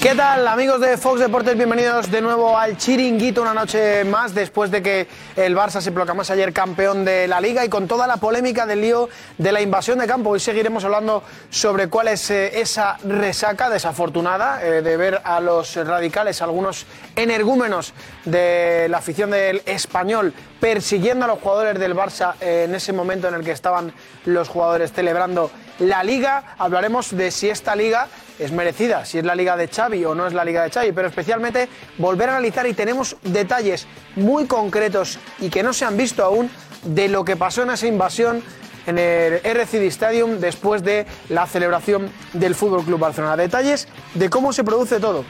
¿Qué tal amigos de Fox Deportes? Bienvenidos de nuevo al Chiringuito, una noche más después de que el Barça se proclamase ayer campeón de la Liga y con toda la polémica del lío de la invasión de campo. Hoy seguiremos hablando sobre cuál es eh, esa resaca desafortunada eh, de ver a los radicales, algunos energúmenos de la afición del español persiguiendo a los jugadores del Barça eh, en ese momento en el que estaban los jugadores celebrando la liga. Hablaremos de si esta liga es merecida, si es la liga de Xavi o no es la liga de Xavi, pero especialmente volver a analizar y tenemos detalles muy concretos y que no se han visto aún de lo que pasó en esa invasión en el RCD Stadium después de la celebración del Fútbol Club Barcelona. Detalles de cómo se produce todo.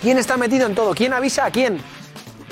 ¿Quién está metido en todo? ¿Quién avisa a quién?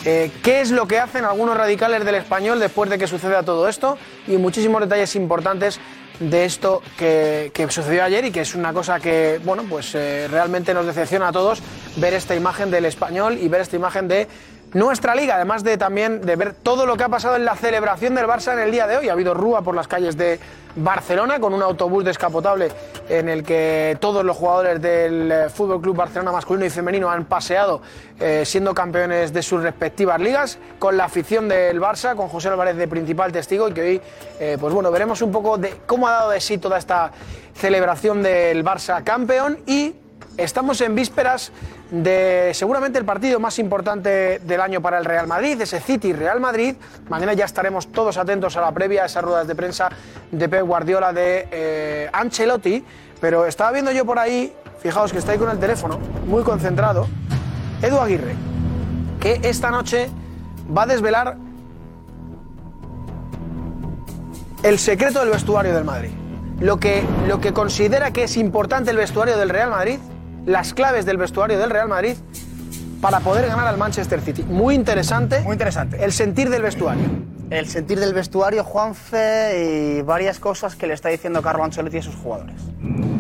Eh, ¿Qué es lo que hacen algunos radicales del español después de que suceda todo esto? Y muchísimos detalles importantes de esto que, que sucedió ayer y que es una cosa que, bueno, pues eh, realmente nos decepciona a todos ver esta imagen del español y ver esta imagen de nuestra liga, además de también de ver todo lo que ha pasado en la celebración del Barça en el día de hoy. Ha habido rúa por las calles de Barcelona con un autobús descapotable en el que todos los jugadores del eh, Fútbol Club Barcelona masculino y femenino han paseado eh, siendo campeones de sus respectivas ligas con la afición del Barça, con José Álvarez de principal testigo y que hoy, eh, pues bueno, veremos un poco de cómo ha dado de sí toda esta celebración del Barça campeón y Estamos en vísperas de seguramente el partido más importante del año para el Real Madrid, ese City Real Madrid. Mañana ya estaremos todos atentos a la previa, a esas ruedas de prensa de Pep Guardiola de eh, Ancelotti. Pero estaba viendo yo por ahí, fijaos que está ahí con el teléfono, muy concentrado, Edu Aguirre, que esta noche va a desvelar el secreto del vestuario del Madrid. Lo que, lo que considera que es importante el vestuario del Real Madrid las claves del vestuario del Real Madrid para poder ganar al Manchester City. Muy interesante. Muy interesante. El sentir del vestuario. El sentir del vestuario, Juanfe, y varias cosas que le está diciendo Carlo Ancelotti a sus jugadores.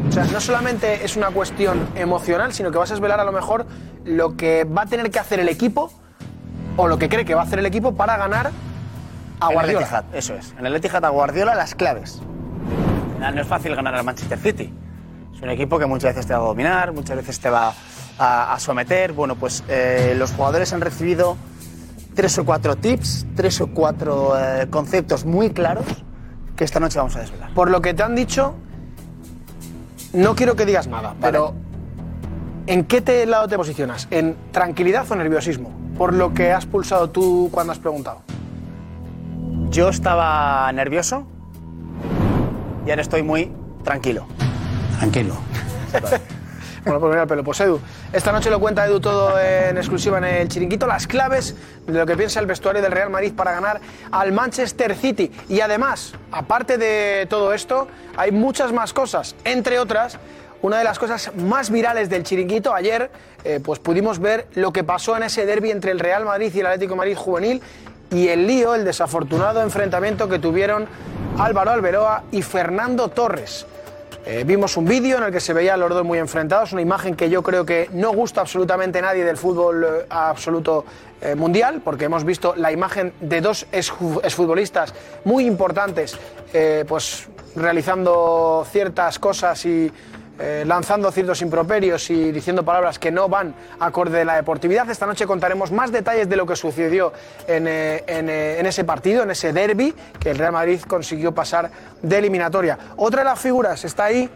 O sea, no solamente es una cuestión emocional, sino que vas a desvelar a lo mejor lo que va a tener que hacer el equipo o lo que cree que va a hacer el equipo para ganar a Guardiola. En el Etihad, eso es. En el Etihad a Guardiola las claves. No es fácil ganar al Manchester City. Es un equipo que muchas veces te va a dominar, muchas veces te va a, a someter. Bueno, pues eh, los jugadores han recibido tres o cuatro tips, tres o cuatro eh, conceptos muy claros que esta noche vamos a desvelar. Por lo que te han dicho, no quiero que digas nada, pero ¿en qué te, lado te posicionas? ¿En tranquilidad o nerviosismo? Por lo que has pulsado tú cuando has preguntado. Yo estaba nervioso y ahora estoy muy tranquilo. Tranquilo. Bueno, pues mira el pelo. Pues Edu, esta noche lo cuenta Edu todo en exclusiva en el chiringuito, las claves de lo que piensa el vestuario del Real Madrid para ganar al Manchester City. Y además, aparte de todo esto, hay muchas más cosas. Entre otras, una de las cosas más virales del chiringuito, ayer eh, pues pudimos ver lo que pasó en ese derby entre el Real Madrid y el Atlético Madrid juvenil y el lío, el desafortunado enfrentamiento que tuvieron Álvaro Alberoa y Fernando Torres. Eh, vimos un vídeo en el que se veían los dos muy enfrentados, una imagen que yo creo que no gusta absolutamente a nadie del fútbol eh, absoluto eh, mundial, porque hemos visto la imagen de dos exfutbolistas muy importantes, pues realizando ciertas cosas y eh, lanzando ciertos improperios y diciendo palabras que no van acorde de la deportividad. Esta noche contaremos más detalles de lo que sucedió en, eh, eh, en ese partido, en ese derby, que el Real Madrid consiguió pasar de eliminatoria. Otra de las figuras está ahí,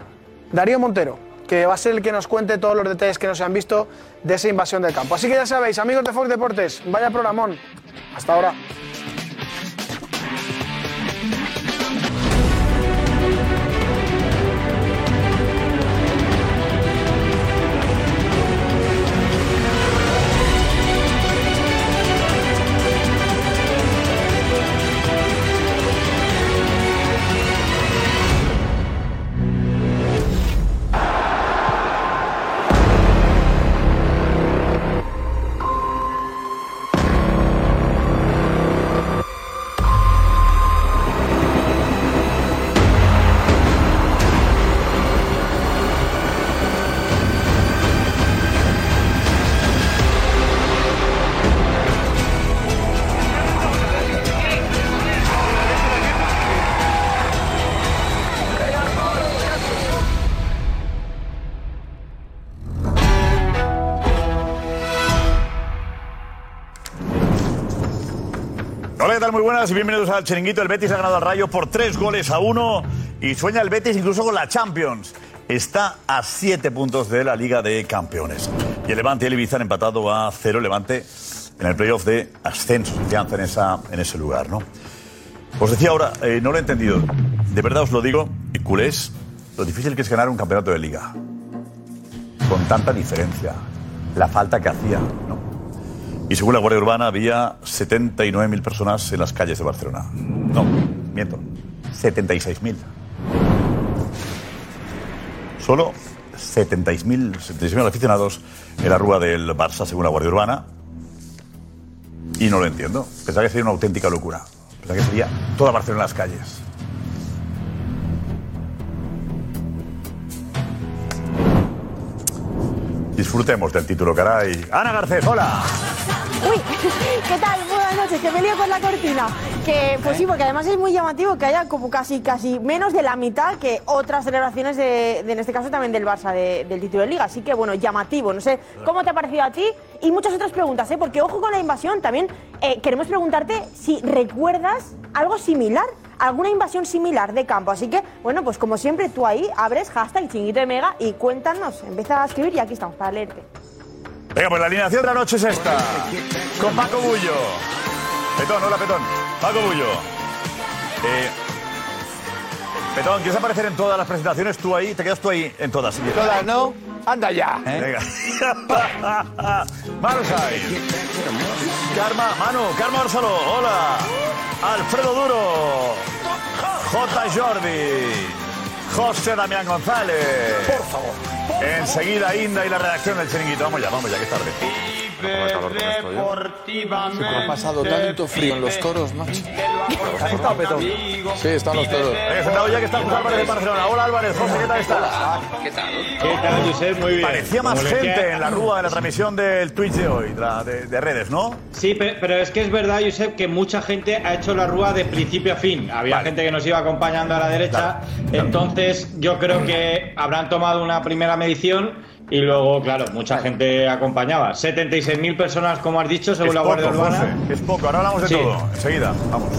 Darío Montero, que va a ser el que nos cuente todos los detalles que no se han visto de esa invasión del campo. Así que ya sabéis, amigos de Fox Deportes, vaya programón. Hasta ahora. Muy buenas y bienvenidos al Chiringuito. El Betis ha ganado al Rayo por tres goles a uno y sueña el Betis incluso con la Champions. Está a siete puntos de la Liga de Campeones. Y el Levante y el Ibiza han empatado a cero. Levante en el playoff de ascenso, confianza en, en ese lugar, ¿no? Os decía ahora, eh, no lo he entendido. De verdad os lo digo, y culés, lo difícil que es ganar un campeonato de liga. Con tanta diferencia. La falta que hacía, ¿no? Y según la Guardia Urbana había 79.000 personas en las calles de Barcelona. No, miento. 76.000. Solo 76.000 76.000 aficionados en la rúa del Barça, según la Guardia Urbana. Y no lo entiendo. Pensaba que sería una auténtica locura. Pensaba que sería toda Barcelona en las calles. Disfrutemos del título, caray. Ana Garcés, hola. Uy, ¿qué tal? Buenas noches, que me lío con la cortina. Que, pues sí, porque además es muy llamativo que haya como casi, casi menos de la mitad que otras celebraciones de, de, en este caso también del Barça, de- del título de Liga. Así que, bueno, llamativo. No sé cómo te ha parecido a ti y muchas otras preguntas, ¿eh? Porque, ojo con la invasión, también eh, queremos preguntarte si recuerdas algo similar, alguna invasión similar de campo. Así que, bueno, pues como siempre, tú ahí abres hashtag chinguito de mega y cuéntanos. Empieza a escribir y aquí estamos para leerte. Venga, pues la alineación de la noche es esta. Con Paco Bullo. Petón, hola Petón. Paco Bullo. Eh, Petón, ¿quieres aparecer en todas las presentaciones? Tú ahí, te quedas tú ahí en todas. Todas, ¿no? Anda ya. Venga. Manu. Karma, Manu, Karma Orsalo, hola. Alfredo Duro. J. Jordi. José Damián González. Por favor. Enseguida Inda y la redacción del chiringuito. Vamos ya, vamos ya, que es tarde. Ha pasado tanto frío en los toros, macho. ¿Has estado, Petón? Sí, están los toros. Sentado ya que está José Álvarez de Barcelona. Hola Álvarez, José, ¿qué tal estás? ¿Qué tal? ¿Qué tal, Josep? Muy bien. Parecía más gente en la rúa de la transmisión del Twitch de hoy, de, de- de redes, ¿no? Sí, pe- pero es que es verdad, Josep, que mucha gente ha hecho la rúa de principio a fin. Había Vale. gente que nos iba acompañando a la derecha. Entonces, yo creo que habrán tomado una primera medición y luego, claro, mucha gente acompañaba. 76.000 personas, como has dicho, según es la Guardia poco, Urbana. José, es poco. Ahora hablamos de Sí. todo. Enseguida, vamos.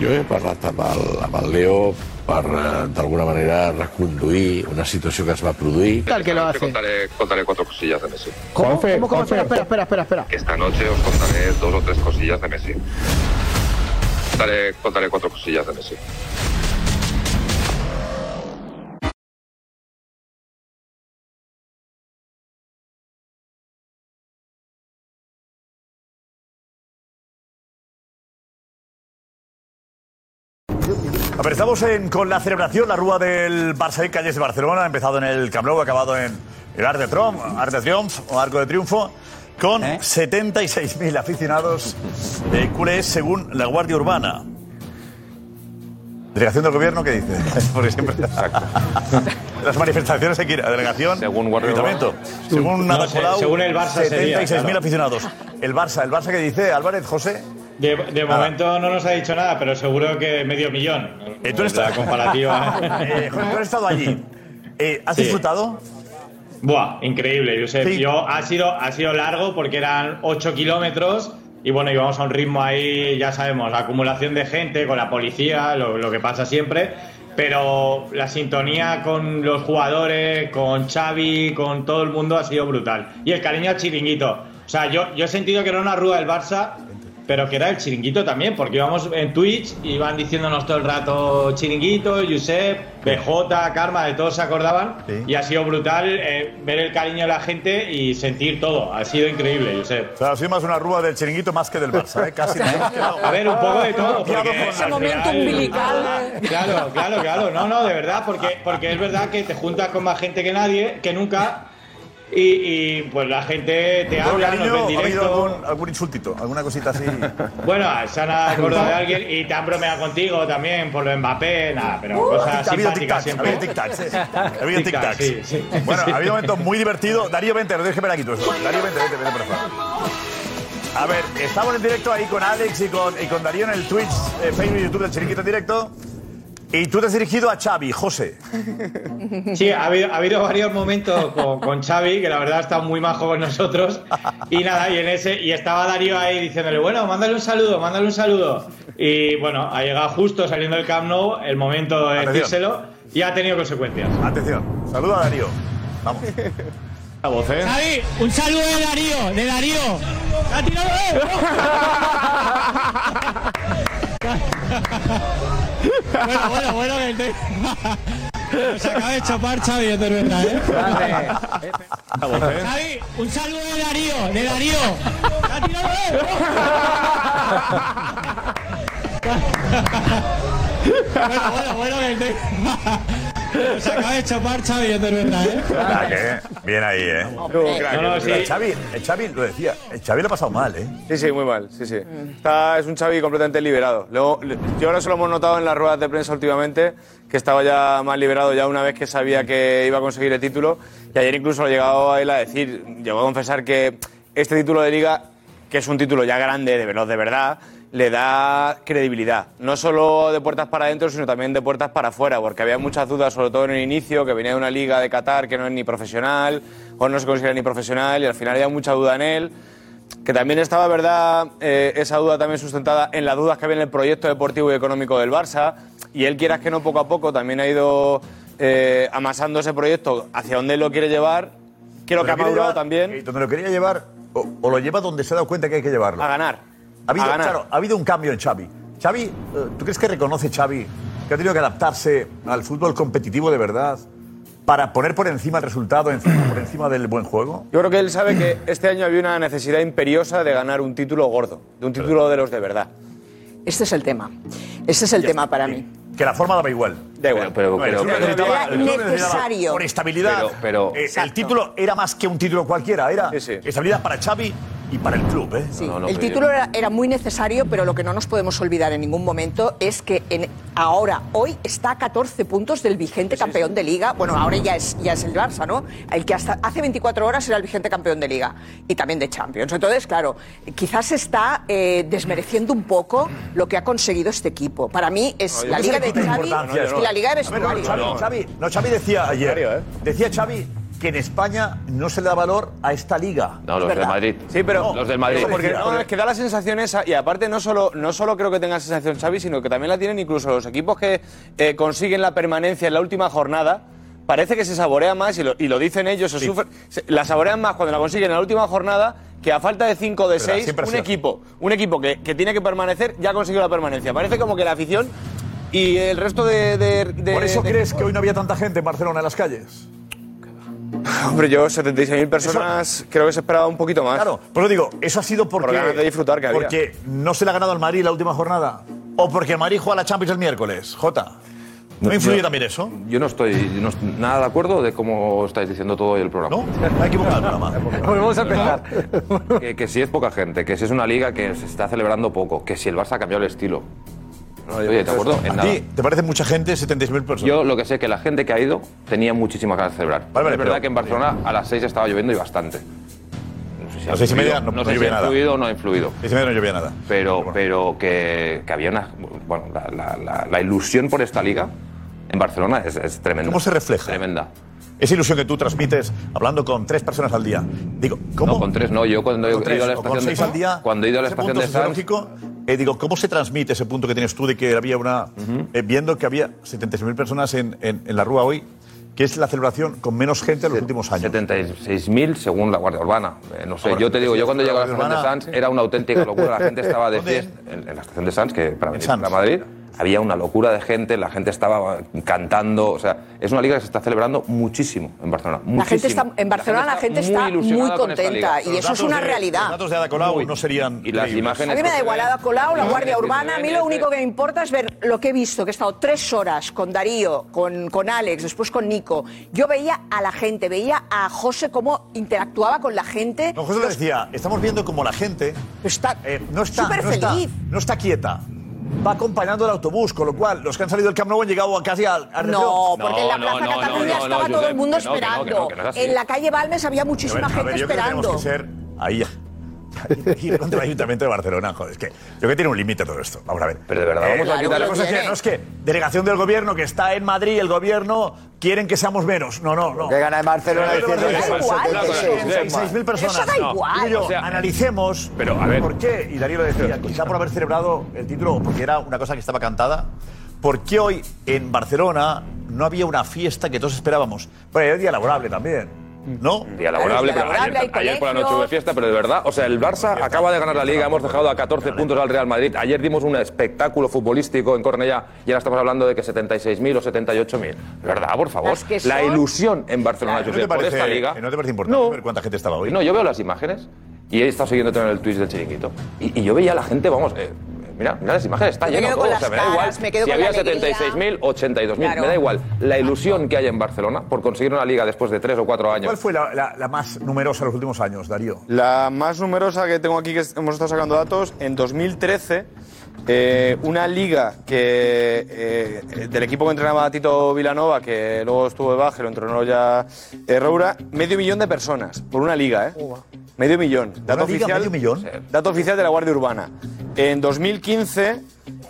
Jo he parlat amb el, amb el Leo per, eh, d'alguna manera, reconduir una situació que es va produir. tal que lo hace? contaré, contaré cuatro cosillas de Messi. ¿Cómo? ¿Cómo? ¿Cómo? Espera, espera, espera, espera, espera. Esta noche os contaré dos o tres cosillas de Messi. Contaré, contaré cuatro cosillas de Messi. A ver, estamos en- con la celebración, la rúa del Barça y calles de Barcelona. Ha empezado en el Camp Nou, ha acabado en el Arc de Triunfo, Arc de Triunfo o Arco de Triunfo, con 76.000 aficionados de culés según la Guardia Urbana. ¿Delegación del gobierno qué dice? Porque siempre. Las manifestaciones hay que ir a delegación. Según Guardia Ayuntamiento. Según No, Colau, según el Barça sería, 76.000 claro. aficionados. El Barça, ¿el Barça qué dice? Álvarez, José. De, de momento no nos ha dicho nada, pero seguro que medio millón. Eh, tú eres la comparativa. Eh, José, tú has estado allí. Eh, ¿Has Sí. disfrutado? Buah, increíble, Josep. Sí. Yo, ha, sido, ha sido largo porque eran 8 kilómetros y bueno, íbamos a un ritmo ahí, ya sabemos, la acumulación de gente con la policía, lo, lo que pasa siempre. Pero la sintonía con los jugadores, con Xavi, con todo el mundo ha sido brutal. Y el cariño al chiringuito. O sea, yo, yo he sentido que era una rúa del Barça, pero que era el chiringuito también, porque íbamos en Twitch y iban diciéndonos todo el rato chiringuito, Josep, BJ, Karma, de todos se acordaban. Sí. Y ha sido brutal eh, ver el cariño de la gente y sentir todo. Ha sido increíble, Josep. O sea, ha sido más una rúa del chiringuito más que del Barça, ¿eh? Casi. quedado- A ver, un poco de todo. Porque ese momento final- umbilical. Claro, claro, claro. No, no, de verdad, porque, porque es verdad que te juntas con más gente que nadie, que nunca. Y, y, pues la gente te habla, nos cariño, ve en ¿ha habido directo. algún, algún insultito? ¿Alguna cosita así? Bueno, se han acordado de alguien y te han bromeado contigo también por lo de Mbappé, nada, pero cosas ha habido simpáticas tic-tacs, ha habido siempre. tic-tacs. Ha habido Tic-tac, tic-tacs. sí, sí. Bueno, ha habido momentos muy divertidos. Darío, vente, ver aquí tú. esto. Darío, vente, vente, vente, por favor. A ver, estamos en directo ahí con Alex y con, y con Darío en el Twitch, eh, Facebook y YouTube del Chiringuito en directo. Y tú te has dirigido a Xavi, José. Sí, ha habido, ha habido varios momentos con, con Xavi, que la verdad ha estado muy majo con nosotros. Y nada, y en ese, y estaba Darío ahí diciéndole, bueno, mándale un saludo, mándale un saludo. Y bueno, ha llegado justo saliendo del Camp Nou el momento de Atención. decírselo y ha tenido consecuencias. Atención, saluda a Darío. Vamos. La voz, ¿eh? Javi, un saludo de Darío, de Darío. ¡Ha tirado! bueno, bueno, bueno, que te... Se acaba de chopar Xavi, es verdad, ¿eh? ¿eh? Javi, un saludo de Darío, de Darío. ¡Ha tirado! bueno, bueno, bueno, que te... Se acaba de chopar Xavi, esto es verdad, ¿eh? Ah, que Bien ahí, ¿eh? No, no, sí. El Xavi, el Xavi lo decía, el Xavi lo ha pasado mal, ¿eh? Sí, sí, muy mal, sí, sí. Está, es un Xavi completamente liberado. Luego, yo ahora se lo hemos notado en las ruedas de prensa últimamente, que estaba ya más liberado ya una vez que sabía que iba a conseguir el título. Y ayer incluso lo llegado a él a decir, llegó a confesar que este título de liga, que es un título ya grande, de verdad, de verdad, le da credibilidad. No solo de puertas para adentro, sino también de puertas para afuera, porque había muchas dudas, sobre todo en el inicio, que venía de una liga de Qatar que no es ni profesional, o no se considera ni profesional, y al final había mucha duda en él que también estaba, verdad, eh, esa duda también sustentada en las dudas que había en el proyecto deportivo y económico del Barça. Y él, quieras que no, poco a poco también ha ido eh, amasando ese proyecto hacia donde él lo quiere llevar. Creo que ha madurado también. eh, Donde lo quería llevar, o, o lo lleva donde se ha dado cuenta que hay que llevarlo. A ganar. Ha habido, a ganar. claro, ha habido un cambio en Xavi. Xavi, eh, ¿tú crees que reconoce Xavi que ha tenido que adaptarse al fútbol competitivo de verdad para poner por encima el resultado, por encima del buen juego? Yo creo que él sabe que este año había una necesidad imperiosa de ganar un título gordo, de un título de los de verdad. Este es el tema. Este es el tema para mí. Que la forma daba igual. Da igual. Pero, pero, pero, necesitaba necesario. Por estabilidad. Pero- pero- Eh, el título era más que un título cualquiera, era Sí, sí. estabilidad para Xavi y para el club. ¿eh? Sí, No, no, el título era, era muy necesario, pero lo que no nos podemos olvidar en ningún momento es que en- ahora, hoy, está a 14 puntos del vigente campeón de Liga. Bueno, ahora ya es, ya es el Barça, ¿no? El que hasta hace 24 horas era el vigente campeón de Liga y también de Champions. Entonces, claro, quizás se está eh, desmereciendo un poco lo que ha conseguido este equipo. Para mí es No, la Liga de Xavi y la Liga de vestuario. Xavi, Xavi- no, Xavi decía ayer, ¿eh? decía Xavi que en España no se le da valor a esta liga. no, los del. Madrid. Sí, pero Los del Madrid. Porque no, es que da la sensación esa, y aparte no solo, no solo creo que tenga esa sensación Xavi, sino que también la tienen incluso los equipos que eh, consiguen la permanencia en la última jornada. Parece que se saborea más, y lo, y lo dicen ellos, se sufre- se- la saborean más cuando la consiguen en la última jornada que a falta de 5 de Verdad, 6, siempre ha un sido equipo, un equipo que, que tiene que permanecer ya ha conseguido la permanencia. Parece como que la afición y el resto de... de- de- ¿Por eso de- crees que hoy no había tanta gente en Barcelona en las calles? Hombre, yo 76.000 personas creo que se esperaba un poquito más. Claro, lo digo, eso ha sido porque, Por de disfrutar que había. porque no se le ha ganado al Madrid la última jornada. O porque el Madrid juega la Champions el miércoles. Jota. ¿No, No, influye yo- también eso? Yo no estoy no estoy nada de acuerdo de cómo estáis diciendo todo hoy el programa. ¿No? Me ha equivocado el programa. Volvemos a empezar. Que, que si es poca gente, que si es una liga que se está celebrando poco, que si el Barça ha cambiado el estilo. No estoy de acuerdo en ¿A nada. ti te parece mucha gente, 76.000 personas? Yo lo que sé es que la gente que ha ido tenía muchísimas ganas de celebrar. Vale, vale, es verdad pero- que en Barcelona a las 6 estaba lloviendo y bastante. No sé si A las seis y media no- no no sé si llovía ha nada. influido o no ha influido. Dice que no llovía nada. Pero, pero que, que había una. Bueno, la, la- la- la ilusión por esta liga en Barcelona es, es tremenda. ¿Cómo se refleja? Tremenda. Esa ilusión que tú transmites hablando con tres personas al día. Digo, ¿cómo? No, con tres no. Yo cuando he Con tres ido a la o con estación de seis al día. cuando he ido a la ese estación punto de Sanz, sociológico, eh, digo, ¿cómo se transmite ese punto que tienes tú de que había una. eh, viendo que había 76.000 personas en, en- en la Rúa hoy, que es la celebración con menos gente en los últimos años? 76.000 según la Guardia Urbana. Eh, no sé, Ahora, yo te digo, yo cuando llego a la estación de Sanz era una auténtica locura. La gente estaba de fiesta en, en la estación de Sanz, que para venir Sanz. para Madrid. Había una locura de gente, la gente estaba cantando. O sea, es una liga que se está celebrando muchísimo en Barcelona. La gente está, muchísimo. en Barcelona la gente está muy, contenta y eso es una realidad. Los datos de Ada Colau Muy. no serían. Y las imágenes A mí me da igual, ven- colado la Guardia Urbana. A mí lo este- único que me importa es ver lo que he visto, que he estado tres horas con Darío, con, con Alex, después con Nico. Yo veía a la gente, veía a José cómo interactuaba con la gente. No, José decía, estamos viendo como la gente Está eh, no, está, súper no, está, feliz. no está quieta. Va acompañando el autobús, con lo cual los que han salido del Camp Nou han llegado a casi al, al No, porque en la Plaza no, no, Cataluña no, no, estaba no, todo el mundo que no, que no, que no, esperando. que en la calle Balmes había muchísima gente que esperando. tenemos que ser ahí. ir contra el Ayuntamiento de Barcelona. Joder, es que yo creo que tiene un límite todo esto. Vamos a ver. Pero de verdad, vamos a Eh, quitar- la cosa es que, no es que delegación del gobierno que está en Madrid, el gobierno quieren que seamos menos. No, no, no. Que gana en Barcelona Pero diciendo 76. 6.000 personas. Eso da No. igual. Yo, O sea, analicemos pero, a ver. por qué, y Darío lo decía, quizá por haber celebrado el título o porque era una cosa que estaba cantada, ¿por qué hoy en Barcelona no había una fiesta que todos esperábamos? Bueno, era día laborable también, ¿no? Día laborable, pero laborable, ayer, hay ayer por la noche hubo fiesta, pero de verdad, o sea, el Barça acaba de ganar la Liga, hemos dejado a 14 puntos al Real Madrid. Ayer dimos un espectáculo futbolístico en Cornellá y ahora estamos hablando de que 76.000 o 78.000. De verdad, por favor. Las que La ilusión en Barcelona, ¿No te, Josep, por parece, esta Liga. ¿No te parece importante ver cuánta gente estaba hoy? No, yo veo las imágenes y he estado siguiendo en el Twitch del chiringuito. Y, y yo veía a la gente, vamos, eh, mira, mira las imágenes, está lleno todo. O sea, me da igual caras, me quedo si había alegría. 76.000, 82.000, Claro. me da igual. La ilusión que hay en Barcelona por conseguir una Liga después de tres o cuatro años. ¿Cuál fue la, la- la más numerosa en los últimos años, Darío? La más numerosa que tengo aquí, que hemos estado sacando datos, en 2013, eh, una liga que eh, del equipo que entrenaba Tito Vilanova, que luego estuvo de baja, lo entrenó ya eh, Roura, medio millón de personas por una liga, ¿eh? Medio millón. Dato oficial, medio millón? Dato oficial de la Guardia Urbana. En 2015,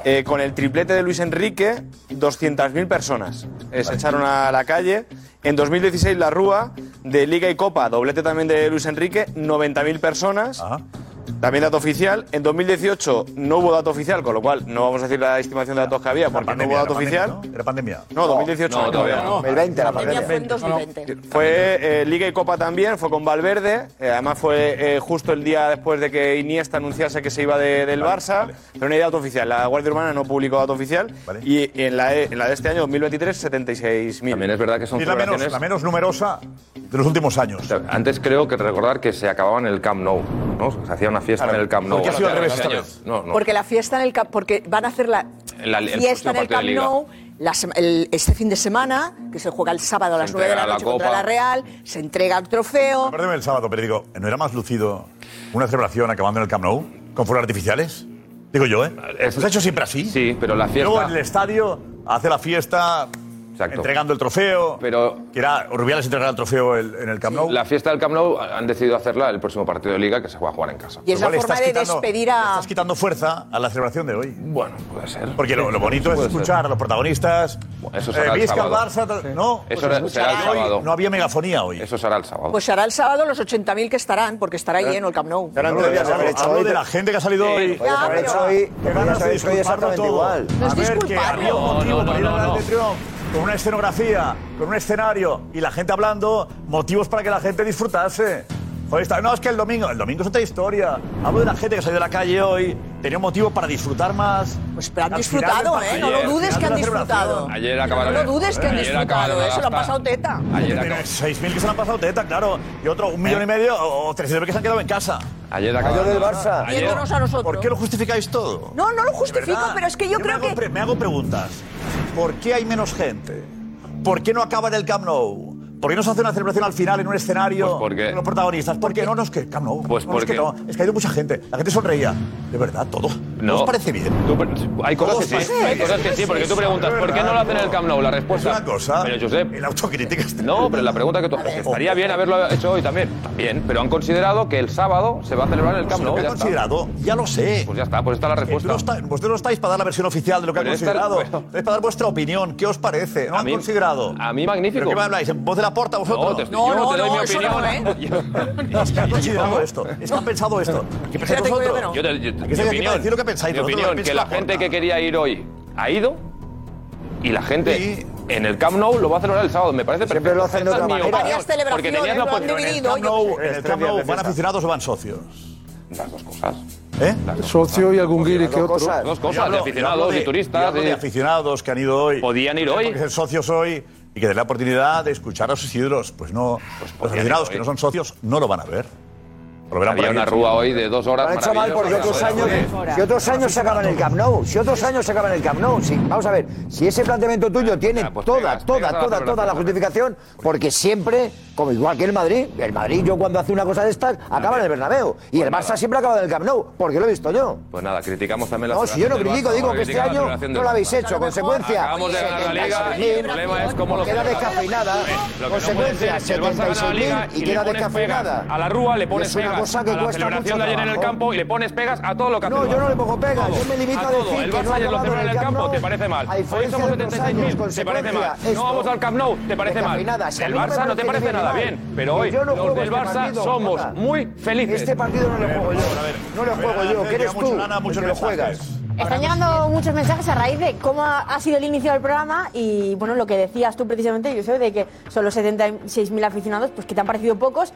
eh, con el triplete de Luis Enrique, 200.000 personas eh, se echaron a la calle. En 2016, la Rúa, de Liga y Copa, doblete también de Luis Enrique, 90.000 personas. También dato oficial. En 2018 no hubo dato oficial, con lo cual no vamos a decir la estimación de datos que había, porque no hubo dato oficial. ¿no? ¿Era pandemia? No, 2018 no, no, todavía no. 2020, la Pandemia fue en pandemia. 2020. Fue eh, Liga y Copa también, fue con Valverde. eh, además fue eh, justo el día después de que Iniesta anunciase que se iba de- del Barça. vale. Pero no hay dato oficial. La Guardia Urbana no publicó dato oficial. Vale. Y en la, en la de este año, 2023, 76.000. También es verdad que son Y es la menos, la menos numerosa de los últimos años. Antes creo que recordar que se acababa en el Camp Nou, ¿no? Se hacía una fiesta Claro. en el Camp Nou. ¿Por qué ha sido al revés esta vez? No, no. Porque la fiesta en el Camp, porque van a hacer la, La- el fiesta en el Camp. Nou la el- este fin de semana, que se juega el sábado a las Se 9 de la entrega la noche contra la Real, se entrega el trofeo. Perdóneme el sábado, pero digo, ¿no era más lucido una celebración acabando en el Camp Nou con fuegos artificiales? Digo yo, ¿eh? ¿Se ha hecho siempre así? Sí, pero la fiesta. Luego en el estadio hace la fiesta Exacto. entregando el trofeo. Pero- Que era Rubiales entregar el trofeo el- en el Camp Nou. La fiesta del Camp Nou han decidido hacerla el próximo partido de Liga que se va a jugar en casa. Y es la Igual forma estás de quitando- despedir le a. Estás quitando fuerza a la celebración de hoy. Bueno, puede ser. Porque lo, lo bonito es Puede escuchar ser. a los protagonistas. Bueno, eso será el sábado. Barça, tal- no. Eso pues será- el hoy sábado. No había megafonía hoy. Eso será el sábado. Pues será el sábado los 80.000 que estarán, porque estará lleno el Camp Nou. No de, debías haber hablo de la gente que ha salido hoy. Podías haber hecho hoy, podías haber hecho hoy disculparlo exactamente todo. igual. No es disculparlo. había un motivo No, no, para ir no, al no. de Triunfo, con una escenografía, con un escenario y la gente hablando, motivos para que la gente disfrutase. Joder, está- no, es que el domingo, el domingo es otra historia. Hablo de la gente que salió de la calle hoy, tenía un motivo para disfrutar más. Pues pero han disfrutado, ¿eh? No lo dudes que han disfrutado. Ayer No acabaron. lo dudes que han ayer disfrutado, acabaron eso lo han pasado teta. Ayer, Tiene acab- 6.000 que se lo han pasado teta, claro. Y otro, un millón y medio o 300.000 que se han quedado en casa. ayer acabaron. del Barça. Ayer- Viéndonos a nosotros. ¿Por qué lo justificáis todo? No, no lo justifico, pero es que yo me creo hago que. me hago preguntas. ¿Por qué hay menos gente? ¿Por qué no acaba en el Camp Nou? ¿Por qué no se hace una celebración al final en un escenario Pues porque- con los protagonistas? ¿Por qué no? No es que Camp Nou. Pues no, es que no. Es que ha ido mucha gente. La gente sonreía. De verdad, todo. ¿No os parece bien? Tú- hay cosas que sí, hay cosas que sí, porque tú preguntas, ¿por qué no lo hacen en el Camp Nou? La respuesta. Es una cosa. Pero Josep, El autocrítica está. no, pero la pregunta que tú haces, estaría bien haberlo hecho hoy también. También, pero han considerado que el sábado se va a celebrar en el Camp Lo Nou. que he ya está. considerado, ya lo sé. Pues ya está, pues está la Eh, respuesta. no está- vosotros no estáis para dar la versión oficial de lo que Pero han considerado. bueno. Estáis para dar vuestra opinión. ¿Qué os parece? ¿No A han mí- considerado? a mí magnífico. ¿Pero qué me habláis? ¿En voz de la porta vosotros? No, te estoy- No, yo no, te doy no, mi eso opinión. no, ¿eh? No, es que han considerado esto. Es que han pensado esto. ¿Qué pensáis que vosotros? yo que no. Yo te, yo- ¿Qué mi estáis aquí opinión, para decir lo que pensáis? mi Vosotros opinión, lo que la la gente que quería ir hoy ha ido y la gente en el Camp Nou lo va a celebrar el sábado. Me parece Siempre lo hacen de Esta es otra mi manera. opinión. Varias celebraciones tenías la lo han el dividido. Camp yo- Nou, en el Camp Nou, ¿van aficionados o van socios? Las dos cosas. ¿Eh? Socio y algún guiri que otro. cosas. Dos Yo cosas, hablo- de yo aficionados y turistas. yo hablo de y- aficionados que han ido hoy. Podían ir hoy. Porque ser socios hoy y que den la oportunidad de escuchar a sus ídolos. Pues no, los podían aficionados que no son socios no lo van a ver. Lo verán por Había una rúa hoy de dos horas. Han hecho mal porque otros años, si otros años se acaban en el Camp Nou, si otros años se acaban en el Camp Nou, si, vamos a ver, si ese planteamiento tuyo tiene Ah, pues toda, pegas, toda, pegas a la toda, toda la justificación, porque siempre Como igual que el Madrid. El Madrid, yo cuando hace una cosa de estas, acaba en el Bernabéu. Y el Barça siempre acaba en el Camp Nou, porque lo he visto yo. Pues nada, criticamos también la No, si yo no critico, Barça, digo que este año no lo habéis hecho. Consecuencia. Acabamos de ganar la Liga y el problema es cómo lo Queda descafeinada. Consecuencia, ser, el Barça gana la Liga 76.000 y queda descafeinada. pegas A la Rúa le pones es una pegas cosa que cuesta mucho de ayer en el campo y le pones pegas a todo lo que hace No, yo no le pongo pegas, yo me limito a decir El que Barça ayer lo celebró en el el Camp campo, te parece mal. Hoy somos de otros 76.000, años, te parece mal. No vamos al Camp Nou, te parece mal. El Barça no te parece ni nada bien, pero hoy yo no los juego del este Barça partido, somos Jota. muy felices. Este partido no lo juego yo. No lo juego yo, que eres mucho tú lana, muchos que lo juegas. Están llegando muchos mensajes a raíz de cómo ha, sido el inicio del programa y bueno, lo que decías tú precisamente, yo sé de que son los 76.000 aficionados, pues que te han parecido pocos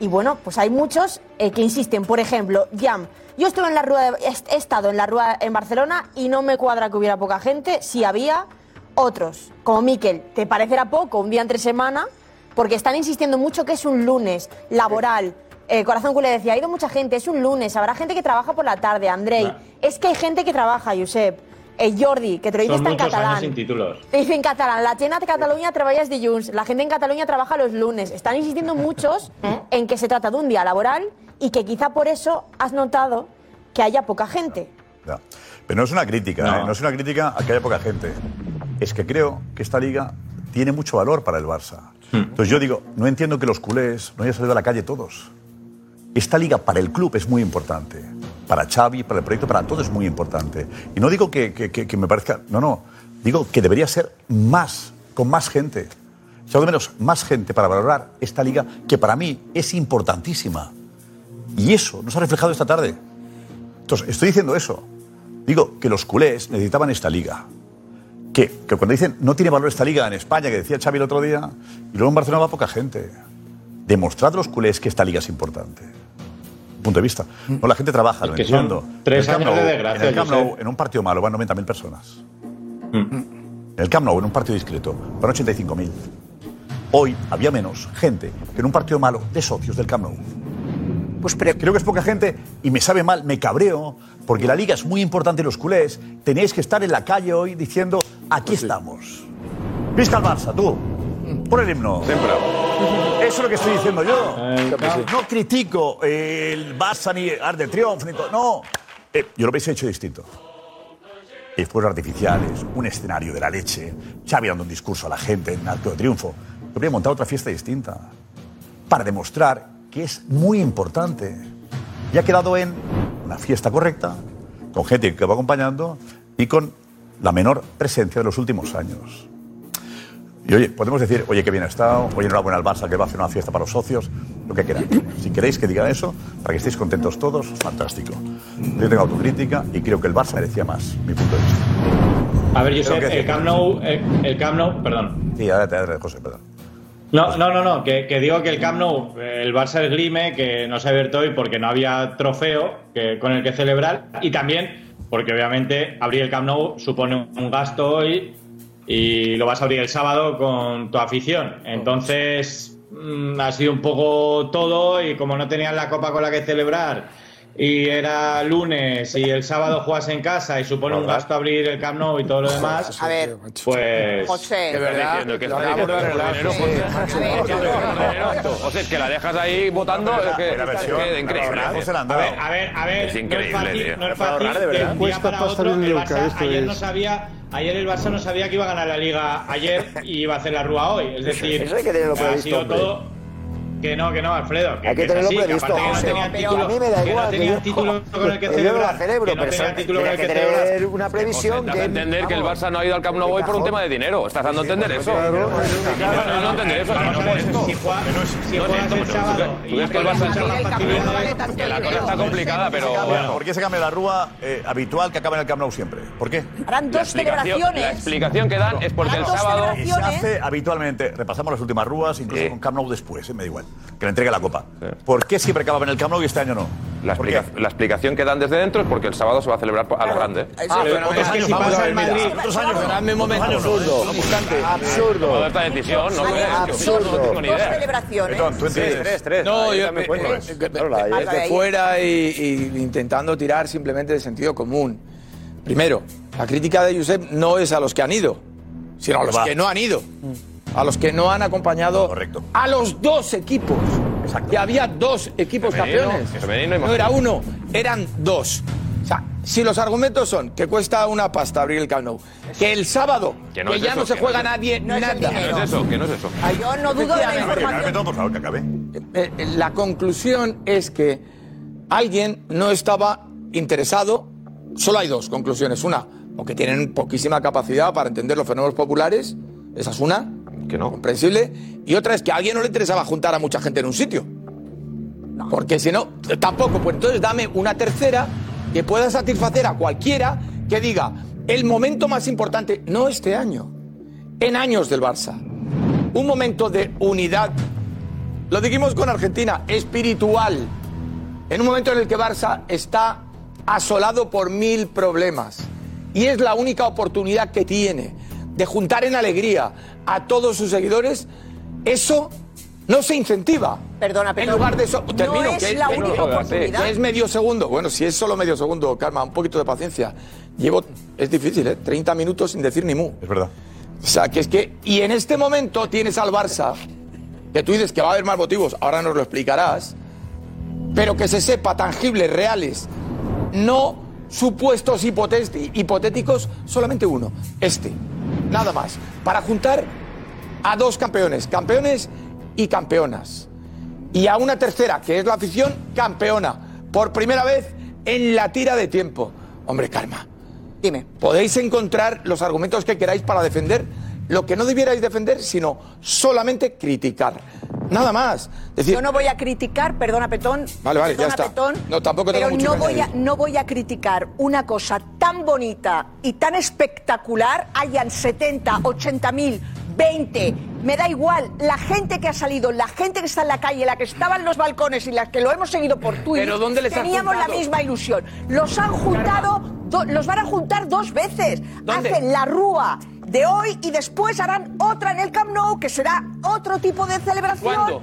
y bueno, pues hay muchos eh, que insisten. Por ejemplo, Jam, yo estuve en la rueda, de- he estado en la rueda en Barcelona y no me cuadra que hubiera poca gente, sí había otros, como Miquel, te parecerá poco un día entre semana, porque están insistiendo mucho que es un lunes laboral. Eh, Corazón Culé decía, ha ido mucha gente, es un lunes, habrá gente que trabaja por la tarde, Andrei. Es que hay gente que trabaja, Josep. Eh, Jordi, que te lo dice está en muchos años catalán. sin títulos. Te dice en catalán, la Chena de Cataluña trabajas dilluns, la gente en Cataluña trabaja los lunes. Están insistiendo muchos en que se trata de un día laboral y que quizá por eso has notado que haya poca gente. Ya. Pero no es una crítica, No. ¿eh? no es una crítica a que haya poca gente. Es que creo que esta liga tiene mucho valor para el Barça. Entonces yo digo, no entiendo que los culés no hayan salido a la calle todos. Esta liga para el club es muy importante. Para Xavi, para el proyecto, para todo es muy importante. Y no digo que, me parezca... No, no. Digo que debería ser más, con más gente. O de menos más gente para valorar esta liga que para mí es importantísima. Y eso nos ha reflejado esta tarde. Entonces, estoy diciendo eso. Digo que los culés necesitaban esta liga. Que, que cuando dicen no tiene valor esta liga en España, que decía Xavi el otro día, y luego en Barcelona va poca gente. Demostrad a los culés que esta liga es importante. Punto de vista. No, la gente trabaja, Es lo entiendo. tres En el Camp años de Nou- desgracia, En el Camp Nou, en un partido malo, van 90.000 personas. En el Camp Nou, en un partido discreto, van 85.000. Hoy había menos gente que en un partido malo de socios del Camp Nou. Pues creo que es poca gente y me sabe mal, me cabreo, porque la liga es muy importante y los culés tenéis que estar en la calle hoy diciendo, aquí estamos. Vista al Barça, tú. Por el himno. Eso es lo que estoy diciendo yo. No critico el Barça ni Art de Triunfo, ni todo. No. Eh, yo lo hubiese hecho distinto. Y fuegos artificiales, un escenario de la leche, Xavi dando un discurso a la gente en Arco de Triunfo. Yo habría montado otra fiesta distinta para demostrar que es muy importante. Y ha quedado en una fiesta correcta, con gente que va acompañando y con la menor presencia de los últimos años. Y oye, podemos decir, oye, qué bien ha estado, oye, enhorabuena al Barça que va a hacer una fiesta para los socios, lo que queráis. Si queréis que diga eso, para que estéis contentos todos, fantástico. Yo tengo autocrítica y creo que el Barça merecía más, mi punto de vista. A ver, Josep, el Camp Nou, el, el Camp Nou, perdón. Sí, ahora te José, perdón. No, no, no, no, que, digo que el Camp Nou, el Barça esgrime, que no se ha abierto hoy porque no había trofeo que, con el que celebrar y también porque obviamente abrir el Camp Nou supone un gasto hoy y lo vas a abrir el sábado con tu afición. Entonces mm, ha sido un poco todo y como no tenían la copa con la que celebrar y era lunes y el sábado juegas en casa y supone un gasto abrir el Camp Nou y todo lo demás, A ver, pues... José. De verdad, ¿qué está diciendo? Dinero, José. José, es que la dejas ahí votando, es que, la versión, es que increíble. A ver, a ver, Es increíble, no es fácil de un día para otro. El Barça esto ayer es. no sabía, ayer el Barça no sabía que iba a ganar la Liga ayer y iba a hacer la Rúa hoy. Es decir, que ha sido todo que no, que no, Alfredo. Que, Hay que es tenerlo así, que previsto, aparte que no José. tenían título, a mí me da que igual, no que yo- título con el que que yo no celebrar. la celebro, que no pero título con el que que tener una previsión que- entender que el Barça no ha ido al Camp Nou hoy por un tema de dinero. Estás dando a entender eso. No, no entender eso. Ver, si juegas el sábado ¿Tú crees que el Barça que la cosa está complicada, pero ¿Por qué se cambia la rúa eh, habitual que acaba en el Camp Nou siempre? ¿Por qué? Harán dos explicación, la celebraciones. explicación que dan es porque el sábado se hace habitualmente, repasamos las últimas rúas, incluso con Camp Nou después, me da igual, que le entregue la copa. ¿Por qué siempre acababa en el Camp Nou y este año no? La, explica- la explicación que dan desde dentro es porque el sábado se va a celebrar a lo grande. Ah, pero es que si pasa en Madrid, otros años no. Dame un momento. No. Tomado Absurdo. esta decisión, no, absurdo. no tengo ni Dos idea. celebraciones. Betón, tú entiendes. No, yo eh, cuento. eh, desde ahí. fuera y, y intentando tirar simplemente de sentido común. Primero, la crítica de Josep no es a los que han ido, sino a los Va. que no han ido. A los que no han acompañado a los dos equipos. Que había dos equipos Femenino, campeones. femenino no era uno, eran dos. O sea, si los argumentos son que cuesta una pasta abrir el Camp que el sábado, que, no es ya eso, no se que juega no nadie no nada. Que no es eso, que no es eso. Ay, Yo no dudo de la información. por favor, que acabe. Eh, eh, La conclusión es que alguien no estaba interesado. Solo hay dos conclusiones. Una, o que tienen poquísima capacidad para entender los fenómenos populares. Esa es una. Que no. Comprensible. Y otra es que a alguien no le interesaba juntar a mucha gente en un sitio. Porque si no, tampoco. Pues entonces dame una tercera que pueda satisfacer a cualquiera que diga el momento más importante, no este año, en años del Barça. Un momento de unidad lo dijimos con Argentina, espiritual. En un momento en el que Barça está asolado por mil problemas. Y es la única oportunidad que tiene de juntar en alegría a todos sus seguidores. Eso no se incentiva. Perdona, En perdona. lugar de eso, No termino, es que, la única oportunidad. que es medio segundo. Bueno, si es solo medio segundo, calma, un poquito de paciencia. Llevo, es difícil, ¿eh? 30 minutos sin decir ni mu. Es verdad. O sea, que es que. Y en este momento tienes al Barça, que tú dices que va a haber más motivos, ahora nos lo explicarás, pero que se sepa tangibles, reales, no supuestos hipotéticos, solamente uno, este, nada más, para juntar a dos campeones, campeones y campeonas, y a una tercera, que es la afición campeona, por primera vez en la tira de tiempo. Hombre, calma. Dime. Podéis encontrar los argumentos que queráis para defender lo que no debierais defender, sino solamente criticar. Nada más. Decir, Yo no voy a criticar, perdona Petón. Vale, vale, ya perdona, está. Petón, No, tampoco tengo pero mucho no que voy, a, no voy a criticar una cosa tan bonita y tan espectacular, hayan 70, 80 mil, 20, me da igual, la gente que ha salido, la gente que está en la calle, la que estaba en los balcones y la que lo hemos seguido por Twitter, ¿Pero dónde les teníamos la misma ilusión. Los han juntado, do- los van a juntar dos veces. ¿Dónde? Hacen la rúa de hoy y después harán otra en el Camp Nou que será otro tipo de celebración. ¿Cuándo?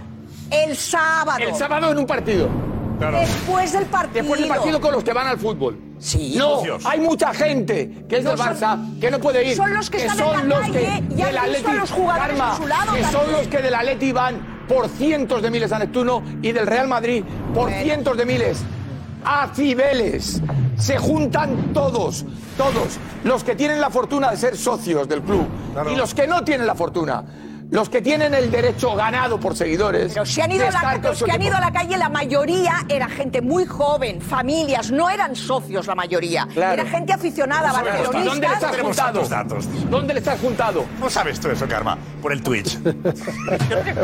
El sábado. el sábado en un partido. Después del partido. Después del partido con los que van al fútbol. Sí. No, hay mucha gente que es del son- Barça que no puede ir. son los que están son en la los calle que y han del Atleti, los jugadores Karma, a su lado que son los que del Atleti van por cientos de miles a Neptuno y del Real Madrid por Bueno. cientos de miles a Cibeles. Se juntan todos, todos, los que tienen la fortuna de ser socios del club y los que no tienen la fortuna. Los que tienen el derecho ganado por seguidores. Pero si han ido, a la, los que han ido a la calle, la mayoría era gente muy joven, familias, no eran socios la mayoría. Claro. Era gente aficionada, a ver, ¿Y barcelonistas. ¿Dónde le estás juntado? datos. ¿Dónde le estás juntado? ¿Cómo sabes tú eso, Karma? Por el Twitch.